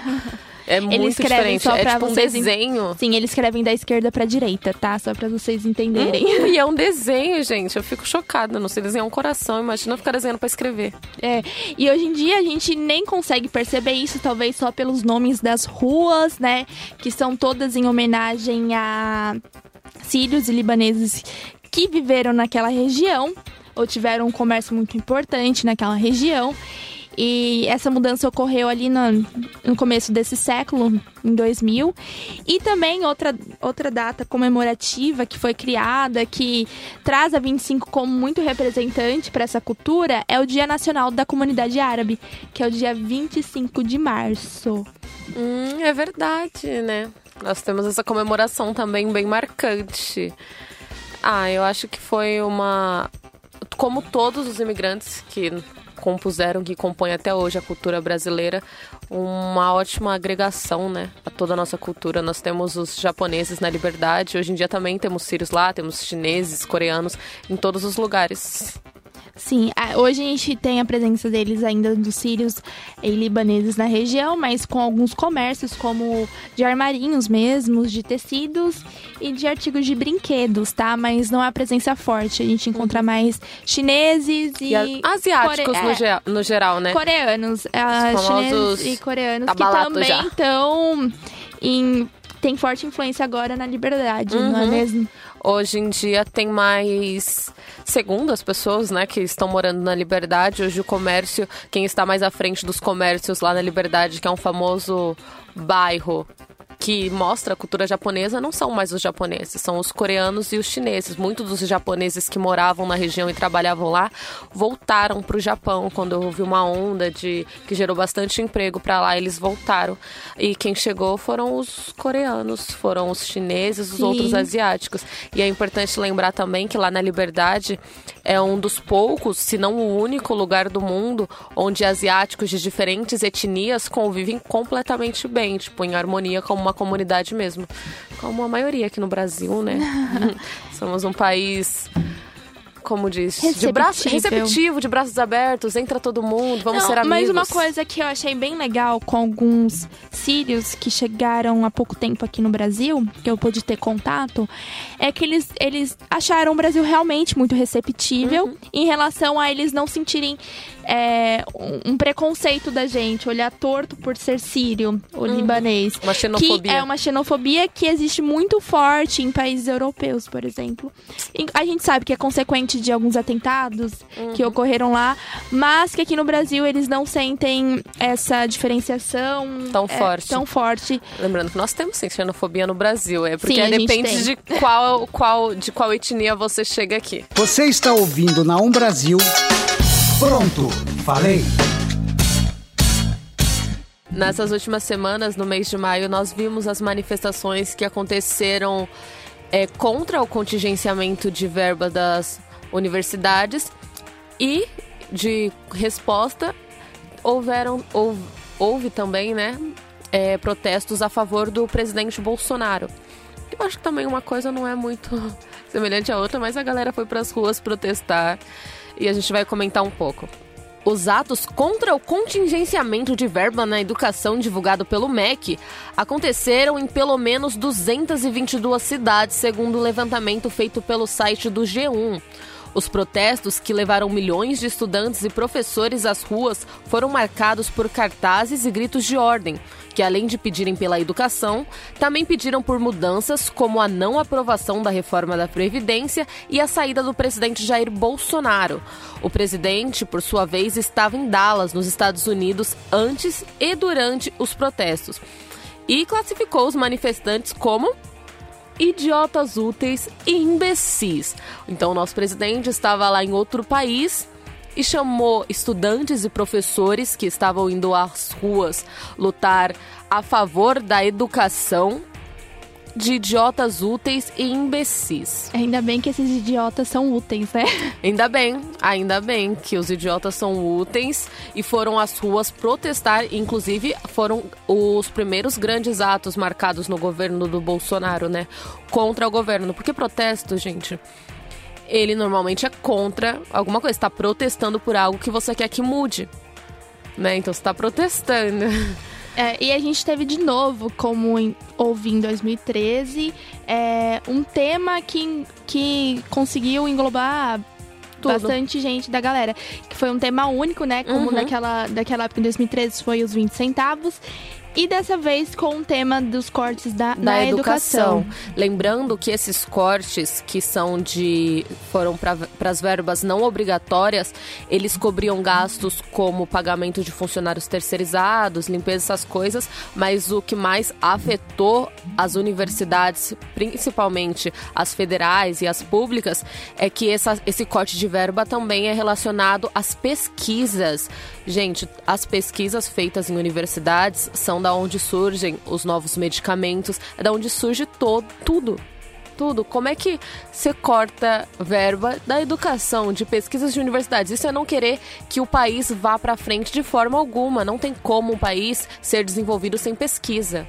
B: É muito
D: escrevem
B: diferente. É tipo um desenho.
D: Sim, eles escrevem da esquerda pra direita, tá? Só pra vocês entenderem.
B: Hum, e é um desenho, gente. Eu fico chocada. Não sei desenhar um coração. Imagina eu ficar desenhando pra escrever.
D: É, e hoje em dia a gente nem consegue perceber isso, talvez só pelos nomes das ruas, né? Que são todas em homenagem a sírios e libaneses que viveram naquela região ou tiveram um comércio muito importante naquela região. E essa mudança ocorreu ali no, no começo desse século, em 2000. E também outra, outra data comemorativa que foi criada, que traz a 25 como muito representante para essa cultura, é o Dia Nacional da Comunidade Árabe, que é o dia 25 de março.
B: Hum, é verdade, né? Nós temos essa comemoração também bem marcante. Ah, eu acho que foi uma. Como todos os imigrantes que compuseram, que compõem até hoje a cultura brasileira, uma ótima agregação, né? A toda a nossa cultura. Nós temos os japoneses na liberdade, hoje em dia também temos sírios lá, temos chineses, coreanos, em todos os lugares.
D: Sim, hoje a gente tem a presença deles ainda dos sírios e libaneses na região, mas com alguns comércios como de armarinhos mesmos, de tecidos e de artigos de brinquedos, tá? Mas não é a presença forte. A gente encontra mais chineses e,
B: E asiáticos
D: core-
B: no,
D: é,
B: gea- no geral, né?
D: coreanos, ah,
B: Os
D: chineses e coreanos que também
B: já.
D: estão em tem forte influência agora na liberdade, não é
B: Uhum.
D: mesmo?
B: Hoje em dia tem mais, segundo as pessoas, né, que estão morando na Liberdade, hoje o comércio, quem está mais à frente dos comércios lá na Liberdade, que é um famoso bairro que mostra a cultura japonesa, não são mais os japoneses, são os coreanos e os chineses. Muitos dos japoneses que moravam na região e trabalhavam lá voltaram para o Japão quando houve uma onda de que gerou bastante emprego para lá, eles voltaram. E quem chegou foram os coreanos, foram os chineses, os
D: Sim.
B: outros asiáticos. E é importante lembrar também que lá na Liberdade é um dos poucos, se não o único lugar do mundo onde asiáticos de diferentes etnias convivem completamente bem, tipo, em harmonia como uma comunidade mesmo. Como a maioria aqui no Brasil, né? Somos um país. Como diz, de braços
D: Receptível.
B: receptivo, de braços abertos, entra todo mundo, vamos
D: Não,
B: ser amigos.
D: Mas uma coisa que eu achei bem legal com alguns sírios que chegaram há pouco tempo aqui no Brasil, que eu pude ter contato, é que eles, eles acharam o Brasil realmente muito receptível
B: Uhum.
D: em relação a eles não sentirem é, um, preconceito da gente, olhar torto por ser sírio ou
B: Hum,
D: libanês.
B: Uma xenofobia.
D: Que é uma xenofobia que existe muito forte em países europeus, por exemplo. E A gente sabe que é consequente de alguns atentados
B: Uhum.
D: que ocorreram lá, mas que aqui no Brasil eles não sentem essa diferenciação
B: Tão
D: é,
B: forte.
D: Tão forte.
B: Lembrando que nós temos sim xenofobia no Brasil. É porque
D: Sim, a gente
B: depende
D: tem.
B: de qual, qual, de qual etnia você chega aqui.
A: Você está ouvindo na Um Brasil. Pronto, falei.
B: Nessas últimas semanas, no mês de maio, nós vimos as manifestações que aconteceram é, contra o contingenciamento de verba das universidades e, de resposta, houveram, houve, houve também né, é, protestos a favor do presidente Bolsonaro. Eu acho que também uma coisa não é muito semelhante à outra, mas a galera foi para as ruas protestar e a gente vai comentar um pouco. Os atos contra o contingenciamento de verba na educação divulgado pelo MEC aconteceram em pelo menos 222 cidades, segundo o levantamento feito pelo site do G1. Os protestos, que levaram milhões de estudantes e professores às ruas, foram marcados por cartazes e gritos de ordem, que além de pedirem pela educação, também pediram por mudanças como a não aprovação da reforma da Previdência e a saída do presidente Jair Bolsonaro. O presidente, por sua vez, estava em Dallas, nos Estados Unidos, antes e durante os protestos. E classificou os manifestantes como idiotas úteis e imbecis. Então, o nosso presidente estava lá em outro país e chamou estudantes e professores que estavam indo às ruas lutar a favor da educação de idiotas úteis e imbecis.
D: Ainda bem que esses idiotas são úteis, né?
B: Ainda bem, ainda bem que os idiotas são úteis e foram às ruas protestar. Inclusive, foram os primeiros grandes atos marcados no governo do Bolsonaro, né? Contra o governo. Porque protesto, gente, ele normalmente é contra alguma coisa. Está protestando por algo que você quer que mude. Né? Então você está protestando.
D: É, e a gente teve de novo, como em, houve em 2013, é, um tema que, que conseguiu englobar
B: Tudo.
D: bastante gente da galera. Que foi um tema único, né? Como
B: Uhum.
D: naquela, daquela época em 2013 foi os 20 centavos. E dessa vez com o tema dos cortes da,
B: da
D: na
B: educação. Lembrando que esses cortes que são de foram para as verbas não obrigatórias, eles cobriam gastos como pagamento de funcionários terceirizados, limpeza essas coisas, mas o que mais afetou as universidades, principalmente as federais e as públicas, é que essa, esse corte de verba também é relacionado às pesquisas. Gente, as pesquisas feitas em universidades são da onde surgem os novos medicamentos, é da onde surge todo, tudo. Tudo. Como é que você corta verba da educação, de pesquisas de universidades? Isso é não querer que o país vá para frente de forma alguma. Não tem como um país ser desenvolvido sem pesquisa.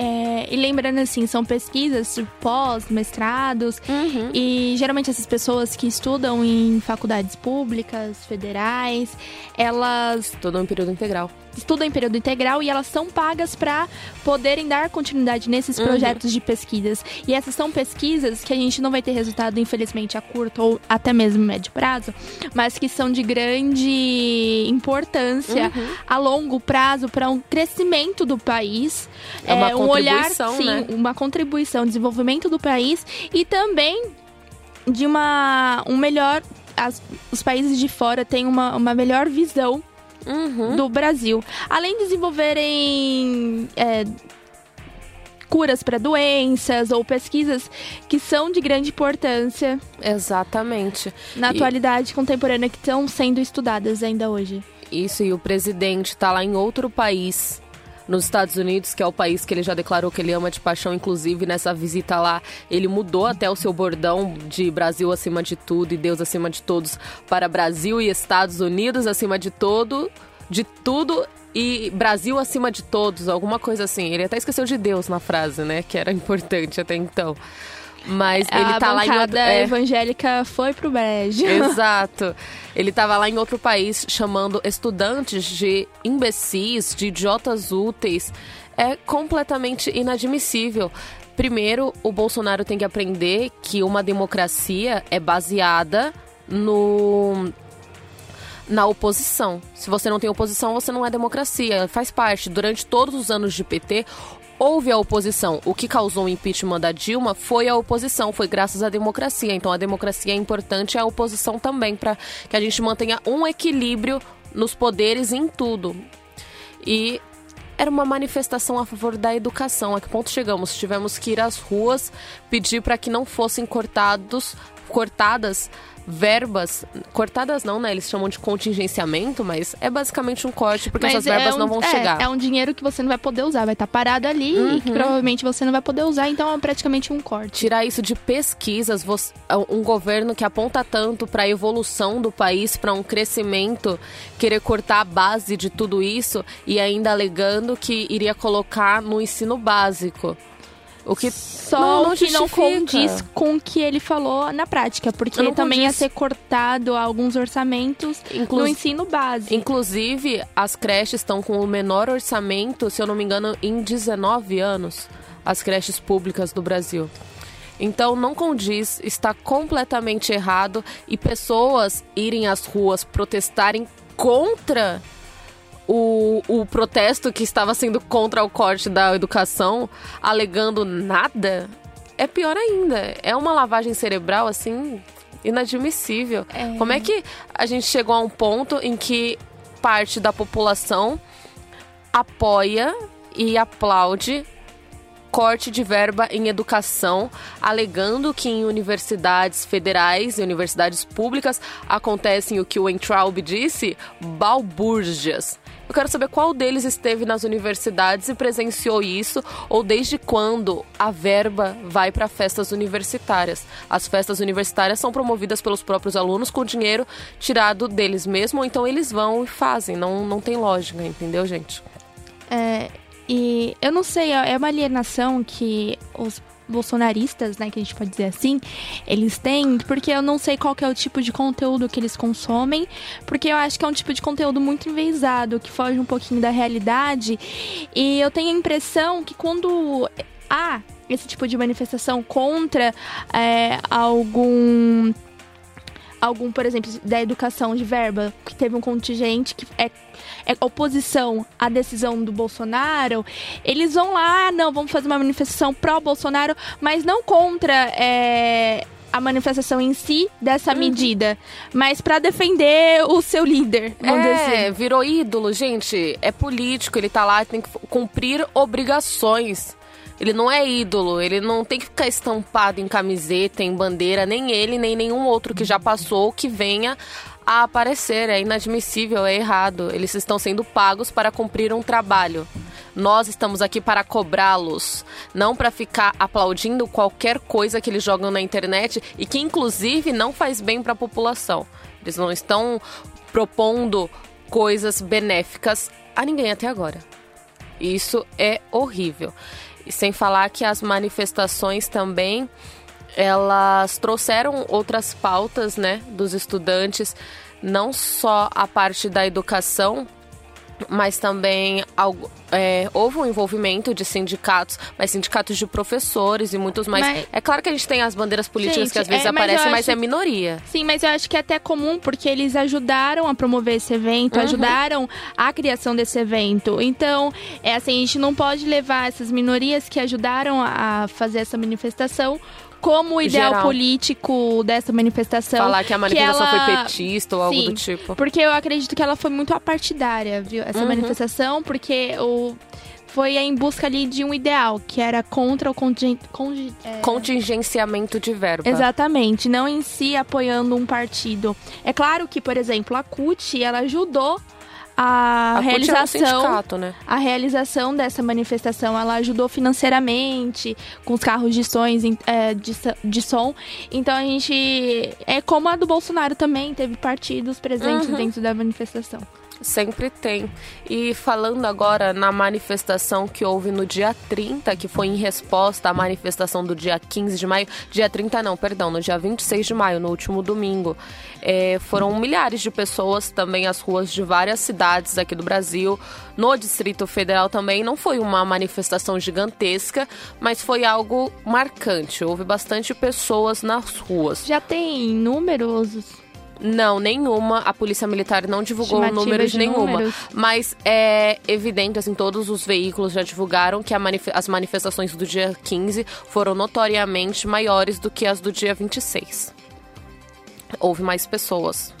D: É, e lembrando assim, são pesquisas de pós, mestrados,
B: Uhum.
D: e geralmente essas pessoas que estudam em faculdades públicas, federais, elas
B: Tudo em período integral.
D: Estudam em período integral e elas são pagas para poderem dar continuidade nesses
B: Uhum.
D: projetos de pesquisas. E essas são pesquisas que a gente não vai ter resultado, infelizmente, a curto ou até mesmo médio prazo, mas que são de grande importância
B: Uhum.
D: a longo prazo para um crescimento do país.
B: É uma
D: um olhar, sim,
B: né?
D: uma contribuição, desenvolvimento do país e também de uma um melhor as- os países de fora têm uma, uma melhor visão
B: Uhum.
D: do Brasil. Além de desenvolverem é, curas para doenças ou pesquisas que são de grande importância
B: Exatamente.
D: na
B: E-
D: atualidade contemporânea que estão sendo estudadas ainda hoje.
B: Isso, e o presidente tá lá em outro país, nos Estados Unidos, que é o país que ele já declarou que ele ama de paixão, inclusive nessa visita lá, ele mudou até o seu bordão de Brasil acima de tudo e Deus acima de todos para Brasil e Estados Unidos acima de todo, de tudo e Brasil acima de todos, alguma coisa assim. Ele até esqueceu de Deus na frase, né, que era importante até então. Mas ele
D: a
B: tá lá em outro, é.
D: evangélica foi pro brejo.
B: Exato. Ele estava lá em outro país chamando estudantes de imbecis, de idiotas úteis. É completamente inadmissível. Primeiro, o Bolsonaro tem que aprender que uma democracia é baseada no na oposição. Se você não tem oposição, você não é democracia. Faz parte. Durante todos os anos de PT, houve a oposição. O que causou o impeachment da Dilma foi a oposição, foi graças à democracia. Então a democracia é importante, a oposição também, para que a gente mantenha um equilíbrio nos poderes em tudo. E era uma manifestação a favor da educação. A que ponto chegamos? Tivemos que ir às ruas pedir para que não fossem cortados, cortadas verbas, cortadas não, né? Eles chamam de contingenciamento, mas é basicamente um corte, porque
D: Mas
B: essas verbas
D: é um,
B: não vão
D: é,
B: chegar.
D: É um dinheiro que você não vai poder usar, vai estar parado ali e que
B: Uhum.
D: provavelmente você não vai poder usar, então é praticamente um corte.
B: Tirar isso de pesquisas, você- um governo que aponta tanto para a evolução do país, para um crescimento, querer cortar a base de tudo isso e ainda alegando que iria colocar no ensino básico. O que
D: Só
B: não, não
D: que não condiz com o que ele falou na prática, porque também ia
B: condiz.
D: ser cortado alguns orçamentos
B: Inclu-
D: no ensino básico.
B: Inclusive, as creches estão com o menor orçamento, se eu não me engano, em 19 anos, as creches públicas do Brasil. Então, não condiz, está completamente errado e pessoas irem às ruas protestarem contra o, o protesto que estava sendo contra o corte da educação, alegando nada, é pior ainda. É uma lavagem cerebral, assim, inadmissível.
D: É.
B: Como é que a gente chegou a um ponto em que parte da população apoia e aplaude corte de verba em educação, alegando que em universidades federais e universidades públicas acontecem o que o Entraub disse, balbúrdias. Eu quero saber qual deles esteve nas universidades e presenciou isso, ou desde quando a verba vai para festas universitárias. As festas universitárias são promovidas pelos próprios alunos com dinheiro tirado deles mesmos, então eles vão e fazem. Não, não tem lógica, entendeu, gente?
D: É, e eu não sei, é uma alienação que os bolsonaristas, né, que a gente pode dizer assim, eles têm, porque eu não sei qual é o tipo de conteúdo que eles consomem, porque eu acho que é um tipo de conteúdo muito enviesado, que foge um pouquinho da realidade, e eu tenho a impressão que quando há esse tipo de manifestação contra é, algum algum, por exemplo, da educação de verba, que teve um contingente que é oposição à decisão do Bolsonaro, eles vão lá, "Ah, não, vamos fazer uma manifestação pró-Bolsonaro, mas não contra é, a manifestação em si dessa
B: Uhum.
D: medida, mas para defender o seu líder,
B: É,
D: assim.
B: virou ídolo, gente. É político, ele tá lá, tem que cumprir obrigações. Ele não é ídolo, ele não tem que ficar estampado em camiseta, em bandeira, nem ele, nem nenhum outro que já passou que venha a aparecer. É inadmissível, é errado. Eles estão sendo pagos para cumprir um trabalho. Nós estamos aqui para cobrá-los, não para ficar aplaudindo qualquer coisa que eles jogam na internet e que, inclusive, não faz bem para a população. Eles não estão propondo coisas benéficas a ninguém até agora. Isso é horrível. E sem falar que as manifestações também elas trouxeram outras pautas, né, dos estudantes, não só a parte da educação, mas também é, houve um envolvimento de sindicatos, mas sindicatos de professores e muitos mais.
D: Mas-
B: É claro que a gente tem as bandeiras políticas
D: Gente,
B: que às vezes
D: é,
B: aparecem, mas
D: acho-
B: é minoria.
D: Sim, mas eu acho que é até comum porque eles ajudaram a promover esse evento,
B: Uhum.
D: ajudaram a criação desse evento. Então, é assim, a gente não pode levar essas minorias que ajudaram a fazer essa manifestação como o ideal
B: Geral.
D: político dessa manifestação.
B: Falar que a manifestação
D: ela-
B: foi petista ou algo
D: Sim,
B: do tipo.
D: Porque eu acredito que ela foi muito apartidária, viu? Essa
B: Uhum.
D: manifestação, porque o foi em busca ali de um ideal, que era contra o conge- é,
B: Contingenciamento de verba.
D: Exatamente, não em si apoiando um partido. É claro que, por exemplo, a CUT, ela ajudou a,
B: A é um
D: realização
B: sindicato, né?
D: a realização dessa manifestação. Ela ajudou financeiramente com os carros de, sons, é, de, de som. Então a gente. É como a do Bolsonaro também, teve partidos presentes
B: Uhum.
D: dentro da manifestação.
B: Sempre tem. E falando agora na manifestação que houve no dia 30, que foi em resposta à manifestação do dia 15 de maio. Dia 30 não, perdão, no dia 26 de maio, no último domingo. É, foram milhares de pessoas também às ruas de várias cidades aqui do Brasil. No Distrito Federal também não foi uma manifestação gigantesca, mas foi algo marcante. Houve bastante pessoas nas ruas.
D: Já tem números
B: Não, nenhuma. A Polícia Militar não divulgou números
D: de
B: nenhuma.
D: números.
B: Mas é evidente, assim, todos os veículos já divulgaram que manif- as manifestações do dia 15 foram notoriamente maiores do que as do dia 26. Houve mais pessoas.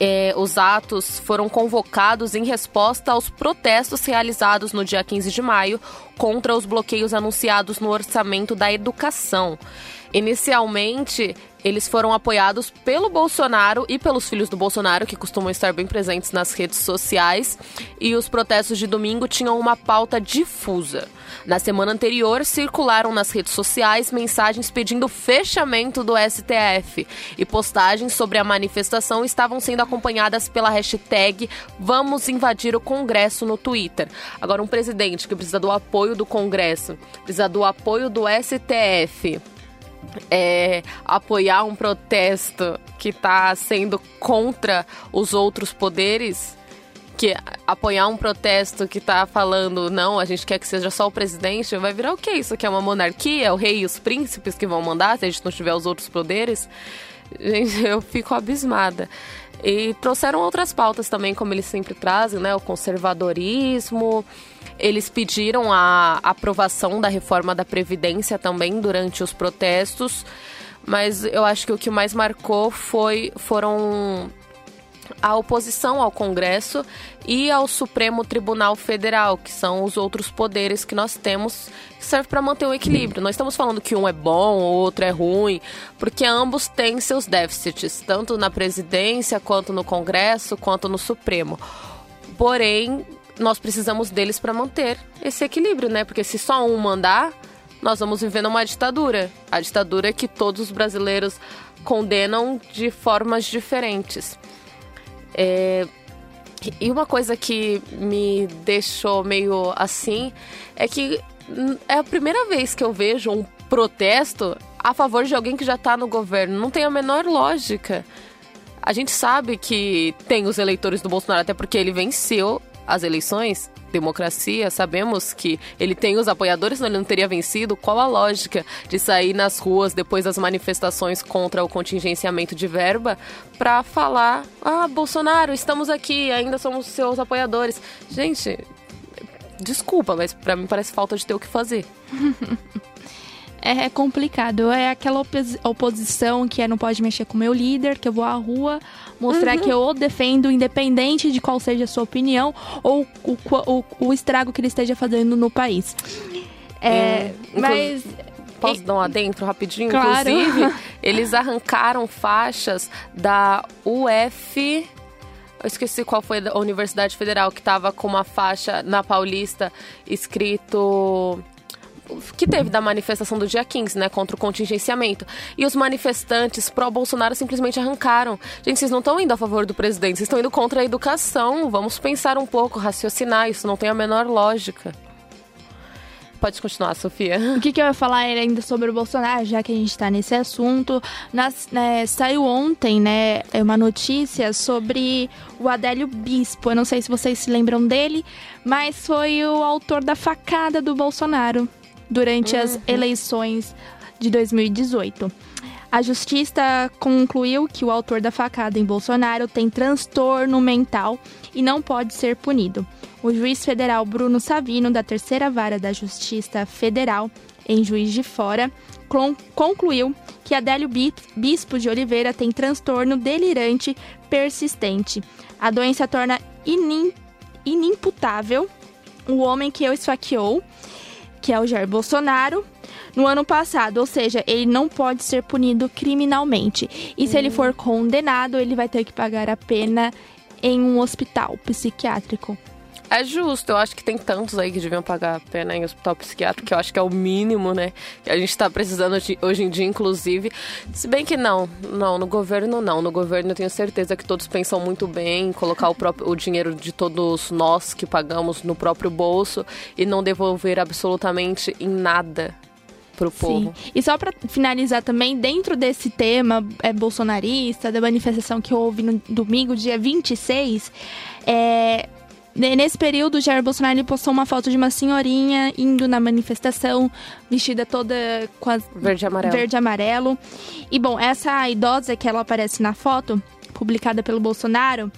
B: É, os atos foram convocados em resposta aos protestos realizados no dia 15 de maio contra os bloqueios anunciados no orçamento da educação. Inicialmente, eles foram apoiados pelo Bolsonaro e pelos filhos do Bolsonaro, que costumam estar bem presentes nas redes sociais, e os protestos de domingo tinham uma pauta difusa. Na semana anterior, circularam nas redes sociais mensagens pedindo fechamento do STF e postagens sobre a manifestação estavam sendo acompanhadas pela hashtag Vamos invadir o Congresso no Twitter. Agora, um presidente que precisa do apoio do Congresso, precisa do apoio do STF, é, apoiar um protesto que está sendo contra os outros poderes, que apoiar um protesto que está falando não, a gente quer que seja só o presidente, vai virar o quê? Isso aqui é uma monarquia, o rei e os príncipes que vão mandar se a gente não tiver os outros poderes? Gente, eu fico abismada. E trouxeram outras pautas também, como eles sempre trazem, né? O conservadorismo. Eles pediram a aprovação da reforma da Previdência também durante os protestos. Mas eu acho que o que mais marcou foi, foram a oposição ao Congresso e ao Supremo Tribunal Federal, que são os outros poderes que nós temos, que serve para manter o equilíbrio. Não estamos falando que um é bom, o outro é ruim, porque ambos têm seus déficits, tanto na presidência, quanto no Congresso, quanto no Supremo. Porém, nós precisamos deles para manter esse equilíbrio, né? Porque se só um mandar, nós vamos vivendo uma ditadura. A ditadura que todos os brasileiros condenam de formas diferentes. É, e uma coisa que me deixou meio assim é que é a primeira vez que eu vejo um protesto a favor de alguém que já está no governo. Não tem a menor lógica. A gente sabe que tem os eleitores do Bolsonaro, até porque ele venceu as eleições, democracia, sabemos que ele tem os apoiadores, senão ele não teria vencido. Qual a lógica de sair nas ruas depois das manifestações contra o contingenciamento de verba para falar: ah, Bolsonaro, estamos aqui, ainda somos seus apoiadores? Gente, desculpa, mas para mim parece falta de ter o que fazer.
D: É complicado. É aquela opos- oposição que é não pode mexer com o meu líder, que eu vou à rua mostrar que eu o defendo, independente de qual seja a sua opinião ou o, o, o estrago que ele esteja fazendo no país. É,
B: É,
D: mas
B: Posso dar um adentro rapidinho?
D: Claro.
B: Inclusive, eles arrancaram faixas da UF. Eu esqueci qual foi a Universidade Federal que estava com uma faixa na Paulista escrito que teve da manifestação do dia 15, né, contra o contingenciamento. E os manifestantes pró-Bolsonaro simplesmente arrancaram. Gente, vocês não estão indo a favor do presidente, vocês estão indo contra a educação. Vamos pensar um pouco, raciocinar, isso não tem a menor lógica. Pode continuar, Sofia.
D: O que, que eu ia falar ainda sobre o Bolsonaro, já que a gente está nesse assunto. Nas- né, saiu ontem, né, uma notícia sobre o Adélio Bispo. Eu não sei se vocês se lembram dele, mas foi o autor da facada do Bolsonaro durante as eleições de 2018. A justiça concluiu que o autor da facada em Bolsonaro tem transtorno mental e não pode ser punido. O juiz federal Bruno Savino, da terceira vara da Justiça Federal, em Juiz de Fora, con- concluiu que Adélio Bi- Bispo de Oliveira tem transtorno delirante persistente. A doença torna inim- inimputável o homem que o esfaqueou, que é o Jair Bolsonaro, no ano passado, ou seja, ele não pode ser punido criminalmente. E se ele for condenado, ele vai ter que pagar a pena em um hospital psiquiátrico.
B: É justo, eu acho que tem tantos aí que deviam pagar a pena em hospital psiquiátrico, que eu acho que é o mínimo, né? Que a gente tá precisando hoje, hoje em dia, inclusive. Se bem que não, não, no governo não. No governo eu tenho certeza que todos pensam muito bem em colocar o, próprio, o dinheiro de todos nós que pagamos no próprio bolso e não devolver absolutamente em nada pro povo.
D: Sim. E só pra finalizar também, dentro desse tema é, bolsonarista, da manifestação que houve no domingo, dia 26, é, nesse período, o Jair Bolsonaro postou uma foto de uma senhorinha indo na manifestação, vestida toda com as
B: Verde e amarelo.
D: verde e amarelo. E bom, essa idosa que ela aparece na foto, publicada pelo Bolsonaro,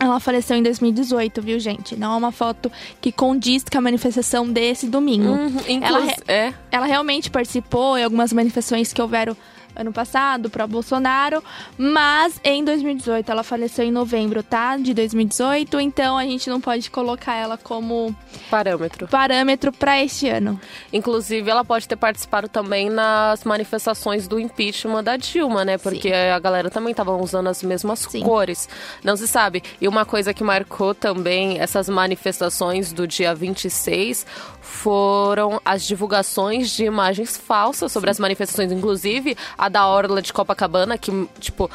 D: ela faleceu em 2018, viu, gente? Não é uma foto que condiz com a manifestação desse domingo.
B: Uhum,
D: ela,
B: é.
D: ela realmente participou em algumas manifestações que houveram ano passado para Bolsonaro, mas em 2018 ela faleceu em novembro, tá? De 2018, então a gente não pode colocar ela como
B: parâmetro.
D: Parâmetro para este ano.
B: Inclusive, ela pode ter participado também nas manifestações do impeachment da Dilma, né? Porque Sim. a galera também estava usando as mesmas Sim. cores. Não se sabe. E uma coisa que marcou também essas manifestações do dia 26 foram as divulgações de imagens falsas sobre Sim. as manifestações, inclusive a da Orla de Copacabana, que, tipo,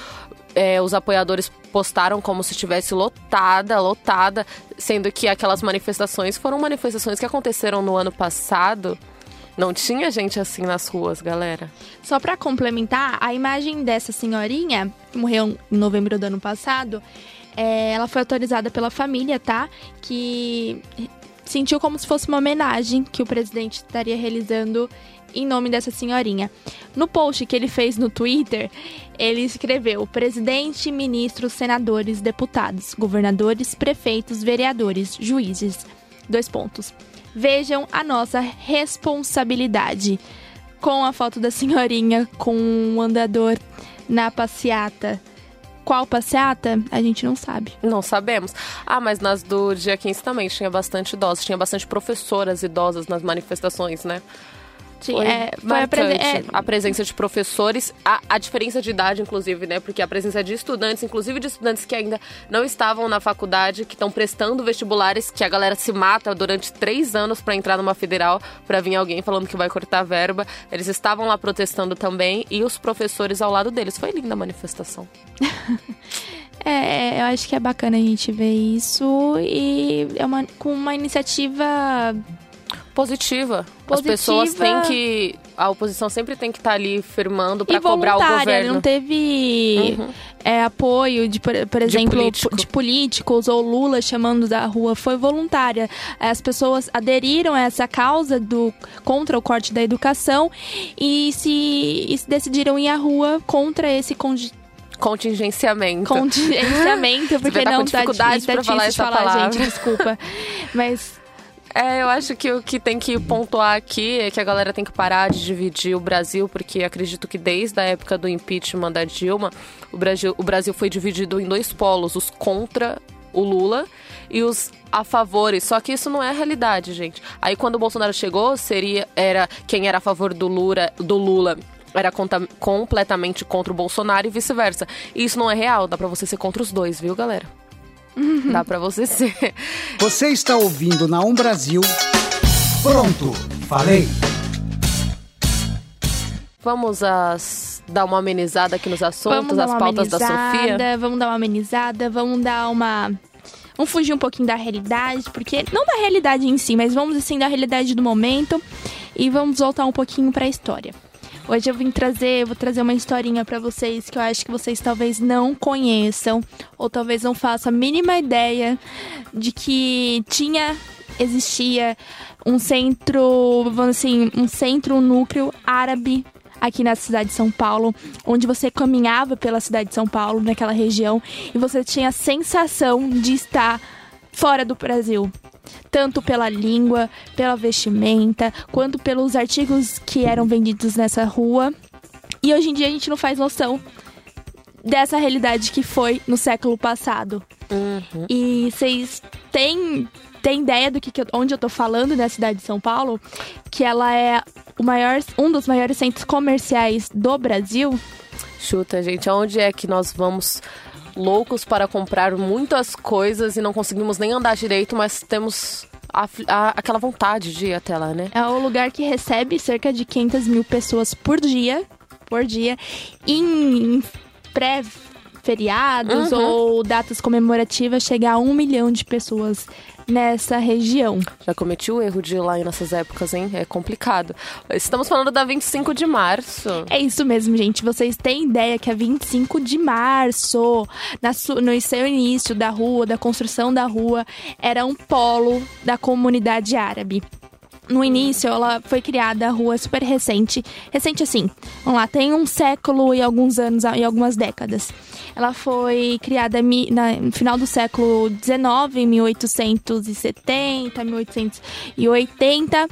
B: é, os apoiadores postaram como se estivesse lotada, lotada, sendo que aquelas manifestações foram manifestações que aconteceram no ano passado. Não tinha gente assim nas ruas, galera.
D: Só para complementar, a imagem dessa senhorinha, que morreu em novembro do ano passado, é, ela foi autorizada pela família, tá? Que sentiu como se fosse uma homenagem que o presidente estaria realizando em nome dessa senhorinha. No post que ele fez no Twitter, ele escreveu: presidente, ministros, senadores, deputados, governadores, prefeitos, vereadores, juízes. Dois pontos. Vejam a nossa responsabilidade. Com a foto da senhorinha com um andador na passeata qual passeata, a gente não sabe.
B: Não sabemos. Ah, mas nas do dia 15 também tinha bastante idosos, tinha bastante professoras idosas nas manifestações, né?
D: Sim, foi, é, foi a, presen é...
B: a, presença de professores, a, a, diferença de idade, inclusive, né? Porque a presença de estudantes, inclusive de estudantes que ainda não estavam na faculdade, que estão prestando vestibulares, que a galera se mata durante três anos para entrar numa federal, para vir alguém falando que vai cortar a verba. Eles estavam lá protestando também e os professores ao lado deles. Foi linda a manifestação.
D: É, eu acho que é bacana a gente ver isso e é uma, com uma iniciativa
B: positiva. positiva. As pessoas têm que. A oposição sempre tem que estar tá ali firmando para cobrar o governo.
D: Não teve uhum. é, apoio de, por, por exemplo, de, político. de, políticos ou Lula chamando da rua. Foi voluntária. As pessoas aderiram a essa causa do contra o corte da educação e se, e se decidiram ir à rua contra esse
B: contingenciamento.
D: Contingenciamento, porque não tá,
B: dificuldade tá,
D: tá
B: falar essa falar, palavra.
D: gente, desculpa. Mas
B: é, eu acho que o que tem que pontuar aqui é que a galera tem que parar de dividir o Brasil, porque acredito que desde a época do impeachment da Dilma, o Brasil, o Brasil foi dividido em dois polos, os contra o Lula e os a favores. Só que isso não é realidade, gente. Aí quando o Bolsonaro chegou, seria era quem era a favor do Lula, do Lula era completamente contra o Bolsonaro e vice-versa. Isso não é real, dá para você ser contra os dois, viu, galera? Uhum. Dá para você ser.
A: Você está ouvindo na Um Brasil. Pronto, falei.
B: Vamos as, dar uma amenizada aqui nos assuntos, as pautas da Sofia.
D: Vamos dar uma amenizada, vamos dar uma. Vamos fugir um pouquinho da realidade, porque. Não da realidade em si, mas vamos assim da realidade do momento. E vamos voltar um pouquinho para a história. Hoje eu vim trazer, vou trazer uma historinha para vocês que eu acho que vocês talvez não conheçam ou talvez não façam a mínima ideia de que tinha existia um centro, vamos assim, um centro, um núcleo árabe aqui na cidade de São Paulo, onde você caminhava pela cidade de São Paulo, naquela região, e você tinha a sensação de estar fora do Brasil tanto pela língua, pela vestimenta, quanto pelos artigos que eram vendidos nessa rua. E hoje em dia a gente não faz noção dessa realidade que foi no século passado. Uhum. E vocês têm, têm ideia do que, onde eu tô falando da cidade de São Paulo? Que ela é o maior, um dos maiores centros comerciais do Brasil.
B: Chuta, gente, aonde é que nós vamos loucos para comprar muitas coisas e não conseguimos nem andar direito, mas temos a, a, aquela vontade de ir até lá, né?
D: É o lugar que recebe cerca de 500 mil pessoas por dia, por dia, em pré feriados uhum. ou datas comemorativas chegar a um milhão de pessoas nessa região.
B: Já cometi o erro de ir lá nessas épocas, hein? É complicado. Estamos falando da 25 de março.
D: É isso mesmo, gente. Vocês têm ideia que a 25 de março, na no seu início da rua, da construção da rua, era um polo da comunidade árabe. No início, ela foi criada, a rua super recente. Recente assim, vamos lá, tem um século e alguns anos, e algumas décadas. Ela foi criada no final do século XIX, 1870, 1880.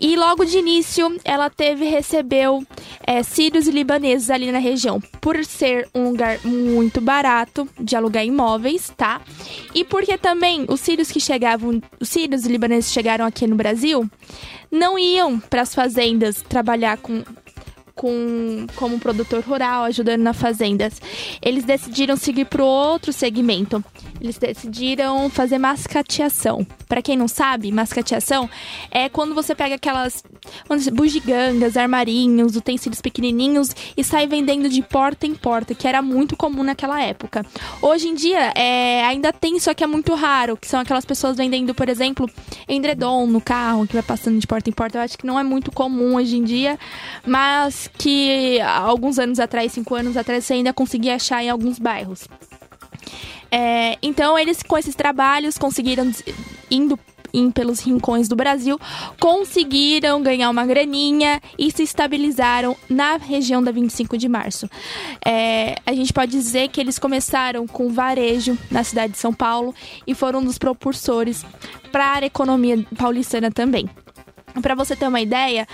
D: E logo de início, ela teve recebeu é, sírios e libaneses ali na região, por ser um lugar muito barato de alugar imóveis, tá? E porque também os sírios que chegavam, os sírios e libaneses chegaram aqui no Brasil, não iam para as fazendas trabalhar com com, como produtor rural, ajudando nas fazendas. Eles decidiram seguir para outro segmento. Eles decidiram fazer mascateação. Para quem não sabe, mascateação é quando você pega aquelas dizer, bugigangas, armarinhos, utensílios pequenininhos e sai vendendo de porta em porta, que era muito comum naquela época. Hoje em dia, é, ainda tem, só que é muito raro, que são aquelas pessoas vendendo, por exemplo, endredom no carro, que vai passando de porta em porta. Eu acho que não é muito comum hoje em dia, mas que alguns anos atrás, cinco anos atrás, você ainda conseguia achar em alguns bairros. É, então, eles, com esses trabalhos, conseguiram, indo em, pelos rincões do Brasil, conseguiram ganhar uma graninha e se estabilizaram na região da 25 de março. É, a gente pode dizer que eles começaram com varejo na cidade de São Paulo e foram um dos propulsores para a economia paulistana também. Para você ter uma ideia,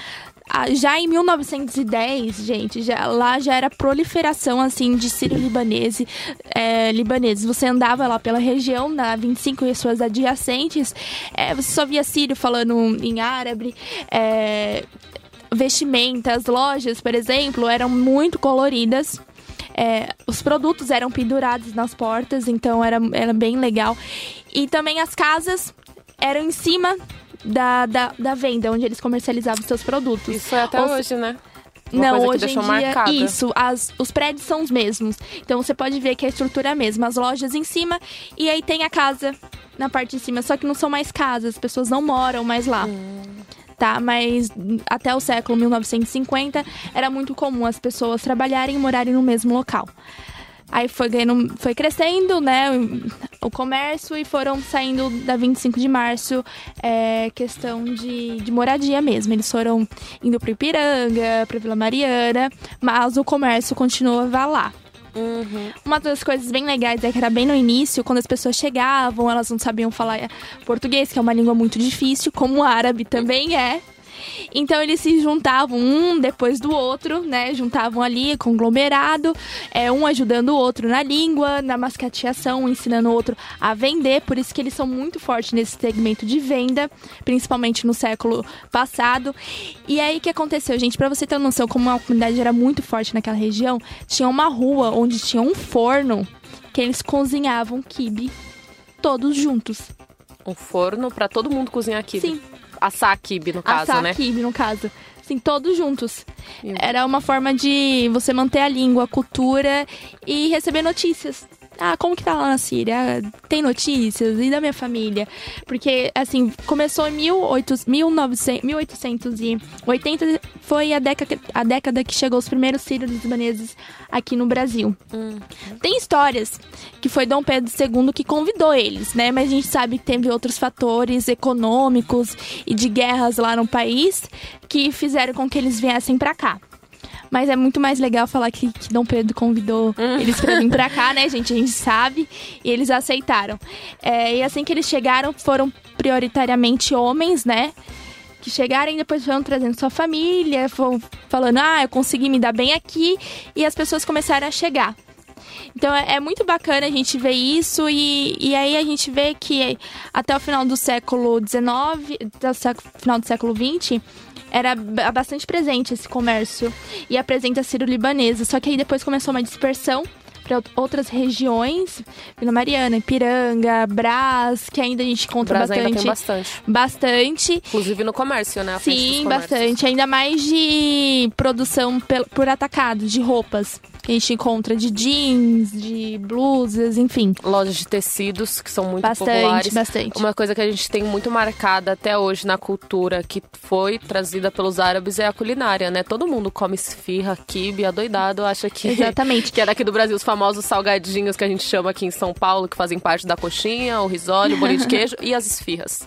D: já em 1910, gente, já, lá já era proliferação assim de sírio-libanese, é, libaneses. Você andava lá pela região, na 25 e suas adjacentes, é, você só via sírio falando em árabe, é, vestimentas, lojas, por exemplo, eram muito coloridas. É, os produtos eram pendurados nas portas, então era, era bem legal. E também as casas eram em cima da, da, da venda, onde eles comercializavam seus produtos.
B: Isso é até
D: Ou
B: hoje, né?
D: Uma não, hoje em dia, marcada. isso, as, os prédios são os mesmos. Então você pode ver que a estrutura é a mesma, as lojas em cima e aí tem a casa na parte de cima, só que não são mais casas, as pessoas não moram mais lá. Hum. Tá, mas até o século 1950 era muito comum as pessoas trabalharem e morarem no mesmo local. Aí foi ganhando, foi crescendo, né, o comércio e foram saindo da 25 de março, é, questão de, de moradia mesmo. Eles foram indo para Ipiranga, para Vila Mariana, mas o comércio continuava lá. Uhum. Uma das coisas bem legais é que era bem no início, quando as pessoas chegavam, elas não sabiam falar português, que é uma língua muito difícil, como o árabe também é. Então eles se juntavam um depois do outro, né? Juntavam ali, conglomerado, é, um ajudando o outro na língua, na mascateação, ensinando o outro a vender. Por isso que eles são muito fortes nesse segmento de venda, principalmente no século passado. E aí o que aconteceu, gente? Para você ter uma noção como a comunidade era muito forte naquela região, tinha uma rua onde tinha um forno que eles cozinhavam quibe todos juntos.
B: Um forno para todo mundo cozinhar quibe.
D: Sim,
B: assar kibe, no caso,
D: assar
B: né?
D: Kibe, no caso. Assim, todos juntos. Era uma forma de você manter a língua, a cultura e receber notícias. Ah, como que tá lá na Síria? Tem notícias? E da minha família? Porque, assim, começou em 1800, 1880, foi a década, a década que chegou os primeiros sírios libaneses aqui no Brasil. Uhum. Tem histórias que foi Dom Pedro II que convidou eles, né? Mas a gente sabe que teve outros fatores econômicos e de guerras lá no país que fizeram com que eles viessem para cá. Mas é muito mais legal falar que, que Dom Pedro convidou hum. eles pra vir pra cá, né, gente? A gente sabe. E eles aceitaram. É, e assim que eles chegaram, foram prioritariamente homens, né? que chegaram e depois foram trazendo sua família, foram falando, ah, eu consegui me dar bem aqui, e as pessoas começaram a chegar. Então é, é muito bacana a gente ver isso, e, e aí a gente vê que até o final do século XIX, até o final do século XX, era bastante presente esse comércio e a presença sírio-libanesa. Só que aí depois começou uma dispersão para outras regiões, Vila Mariana, Ipiranga, Brás, que ainda a gente encontra
B: Brás
D: bastante.
B: Ainda tem bastante.
D: Bastante.
B: Inclusive no comércio, né?
D: Sim, bastante. Ainda mais de produção por atacado, de roupas a gente encontra de jeans, de blusas, enfim.
B: Lojas de tecidos que são muito
D: bastante,
B: populares.
D: Bastante,
B: Uma coisa que a gente tem muito marcada até hoje na cultura, que foi trazida pelos árabes, é a culinária, né? Todo mundo come esfirra, quibe, adoidado, acha que...
D: Exatamente.
B: que é daqui do Brasil, os famosos salgadinhos que a gente chama aqui em São Paulo, que fazem parte da coxinha, o risole, o bolinho de queijo e as esfirras.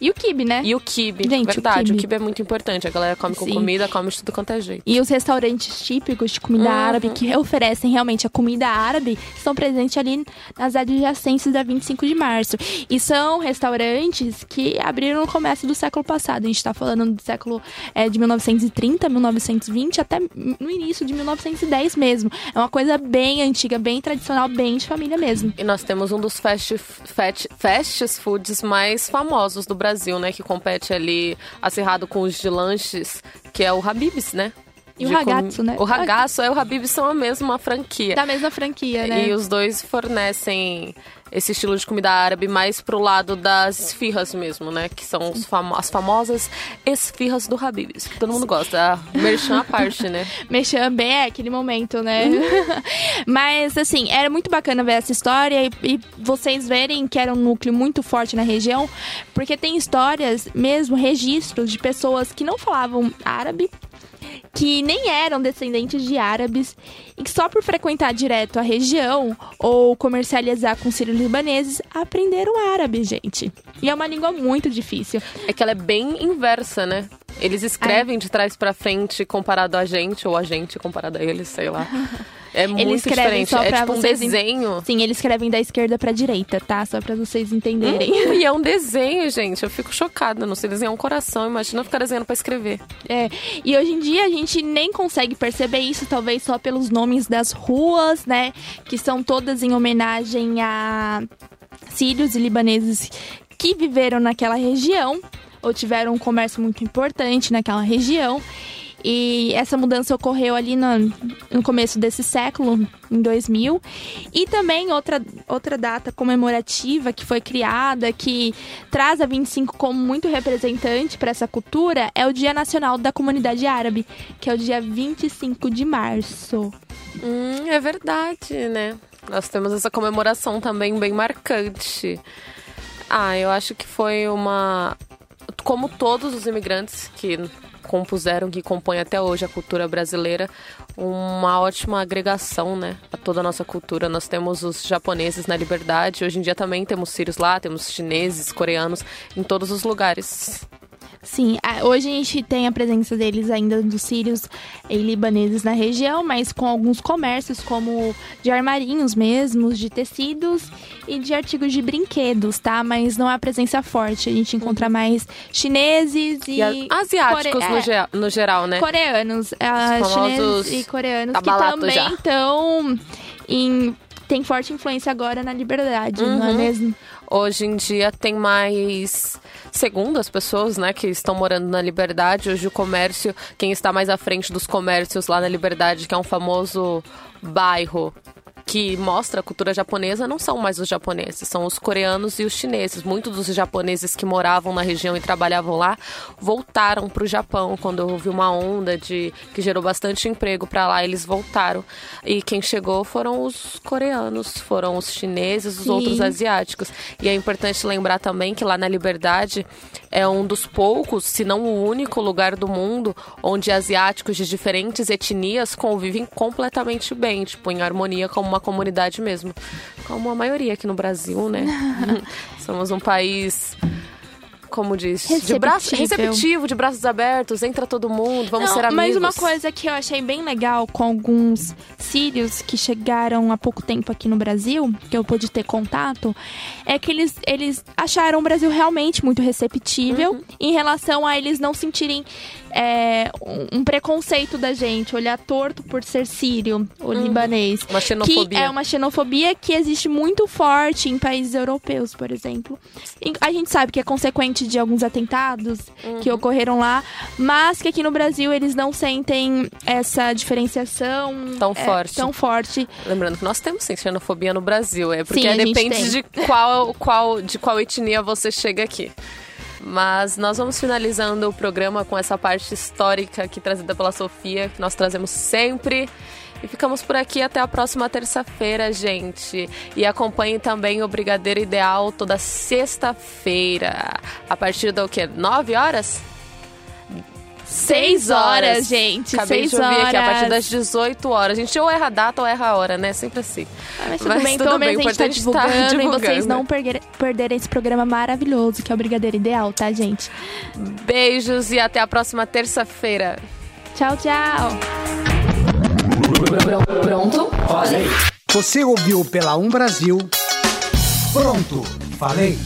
D: E o kibe, né?
B: E o kibe,
D: Gente,
B: verdade. O kibe. é muito importante. A galera come com
D: Sim.
B: comida, come de tudo quanto é jeito.
D: E os restaurantes típicos de comida
B: Uhum.
D: árabe que oferecem realmente a comida árabe estão presentes ali nas adjacências da 25 de março. E são restaurantes que abriram no começo do século passado. A gente está falando do século é, de 1930, 1920 até no início de 1910 mesmo. É uma coisa bem antiga, bem tradicional, bem de família mesmo.
B: E nós temos um dos fast, fast, fast foods mais famosos do Brasil, né? Que compete ali acirrado com os de lanches, que é o Habib's, né?
D: E o ragazzo, né?
B: O ragazzo e o Habib's são a mesma franquia.
D: Da mesma franquia, né?
B: E os dois fornecem esse estilo de comida árabe mais pro lado das esfirras mesmo, né? Que são as famosas esfirras do Habib's, que todo mundo gosta. A merchan à parte, né?
D: Mexer bem é aquele momento, né? Mas, assim, era muito bacana ver essa história e, e vocês verem que era um núcleo muito forte na região, porque tem histórias, mesmo registros de pessoas que não falavam árabe, que nem eram descendentes de árabes e que só por frequentar direto a região ou comercializar com sírios libaneses aprenderam árabe, gente. E é uma língua muito difícil.
B: É que ela é bem inversa, né? Eles escrevem de trás pra frente comparado a gente, ou a gente comparado a eles, sei lá. É muito
D: escrevem
B: diferente.
D: só
B: É
D: pra
B: tipo um
D: vocês en-
B: desenho.
D: Sim, eles escrevem da esquerda pra direita, tá? Só pra vocês entenderem.
B: Hum, e é um desenho, gente. Eu fico chocada. Não sei desenhar um coração. Imagina eu ficar desenhando pra escrever.
D: É, e hoje em dia a gente nem consegue perceber isso, talvez só pelos nomes das ruas, né? Que são todas em homenagem a sírios e libaneses que viveram naquela região ou tiveram um comércio muito importante naquela região. E essa mudança ocorreu ali no, no começo desse século, em 2000. E também outra, outra data comemorativa que foi criada, que traz a 25 como muito representante para essa cultura, é o Dia Nacional da Comunidade Árabe, que é o dia 25 de março.
B: Hum, é verdade, né? Nós temos essa comemoração também bem marcante. Ah, eu acho que foi uma. Como todos os imigrantes que compuseram, que compõem até hoje a cultura brasileira, uma ótima agregação, né? A toda a nossa cultura. Nós temos os japoneses na liberdade, hoje em dia também temos sírios lá, temos chineses, coreanos, em todos os lugares.
D: Sim, hoje a gente tem a presença deles ainda dos sírios e libaneses na região, mas com alguns comércios como de armarinhos mesmos, de tecidos e de artigos de brinquedos, tá? Mas não a presença forte. A gente encontra mais chineses e,
B: E asiáticos
D: core-
B: no,
D: é,
B: gea- no geral, né?
D: coreanos, ah,
B: Os
D: chineses e coreanos que
B: tabalato
D: também
B: já.
D: estão em tem forte influência agora na liberdade, não é
B: Uhum.
D: mesmo?
B: Hoje em dia tem mais, segundo as pessoas, né, que estão morando na Liberdade, hoje o comércio, quem está mais à frente dos comércios lá na Liberdade, que é um famoso bairro que mostra a cultura japonesa, não são mais os japoneses, são os coreanos e os chineses. Muitos dos japoneses que moravam na região e trabalhavam lá voltaram para o Japão quando houve uma onda de que gerou bastante emprego para lá, eles voltaram. E quem chegou foram os coreanos, foram os chineses, os
D: Sim.
B: outros asiáticos. E é importante lembrar também que lá na Liberdade é um dos poucos, se não o único lugar do mundo onde asiáticos de diferentes etnias convivem completamente bem, tipo, em harmonia como uma comunidade mesmo. Como a maioria aqui no Brasil, né? Somos um país. Como diz, de braços
D: Receptível.
B: receptivo, de braços abertos, entra todo mundo, vamos
D: Não,
B: ser amigos.
D: Mas uma coisa que eu achei bem legal com alguns sírios que chegaram há pouco tempo aqui no Brasil, que eu pude ter contato, é que eles, eles acharam o Brasil realmente muito receptível
B: Uhum.
D: em relação a eles não sentirem é, um, preconceito da gente, olhar torto por ser sírio ou libanês.
B: Uma xenofobia.
D: Que é uma xenofobia que existe muito forte em países europeus, por exemplo. A gente sabe que é consequente de alguns atentados
B: Uhum.
D: que ocorreram lá, mas que aqui no Brasil eles não sentem essa diferenciação
B: Tão
D: é,
B: forte.
D: tão forte.
B: Lembrando que nós temos sim xenofobia no Brasil, é porque
D: Sim, gente
B: depende de qual, qual, de qual etnia você chega aqui. Mas nós vamos finalizando o programa com essa parte histórica aqui trazida pela Sofia, que nós trazemos sempre. E ficamos por aqui até a próxima terça-feira, gente. E acompanhe também o Brigadeiro Ideal toda sexta-feira. A partir do quê? 9 horas?
D: Seis horas, gente.
B: Acabei
D: seis
B: de ouvir
D: horas.
B: aqui, a partir das 18 horas. A gente ou erra a data ou erra a hora, né? Sempre assim.
D: Ah, mas tudo
B: Mas
D: bem,
B: tudo bem,
D: a gente tá
B: importante tá
D: divulgando, e
B: divulgando.
D: vocês não perder- perderem esse programa maravilhoso que é o Brigadeiro Ideal, tá, gente?
B: Beijos e até a próxima terça-feira.
D: Tchau, tchau.
C: Pronto? Falei.
A: Você ouviu pela Um Brasil. Pronto, falei.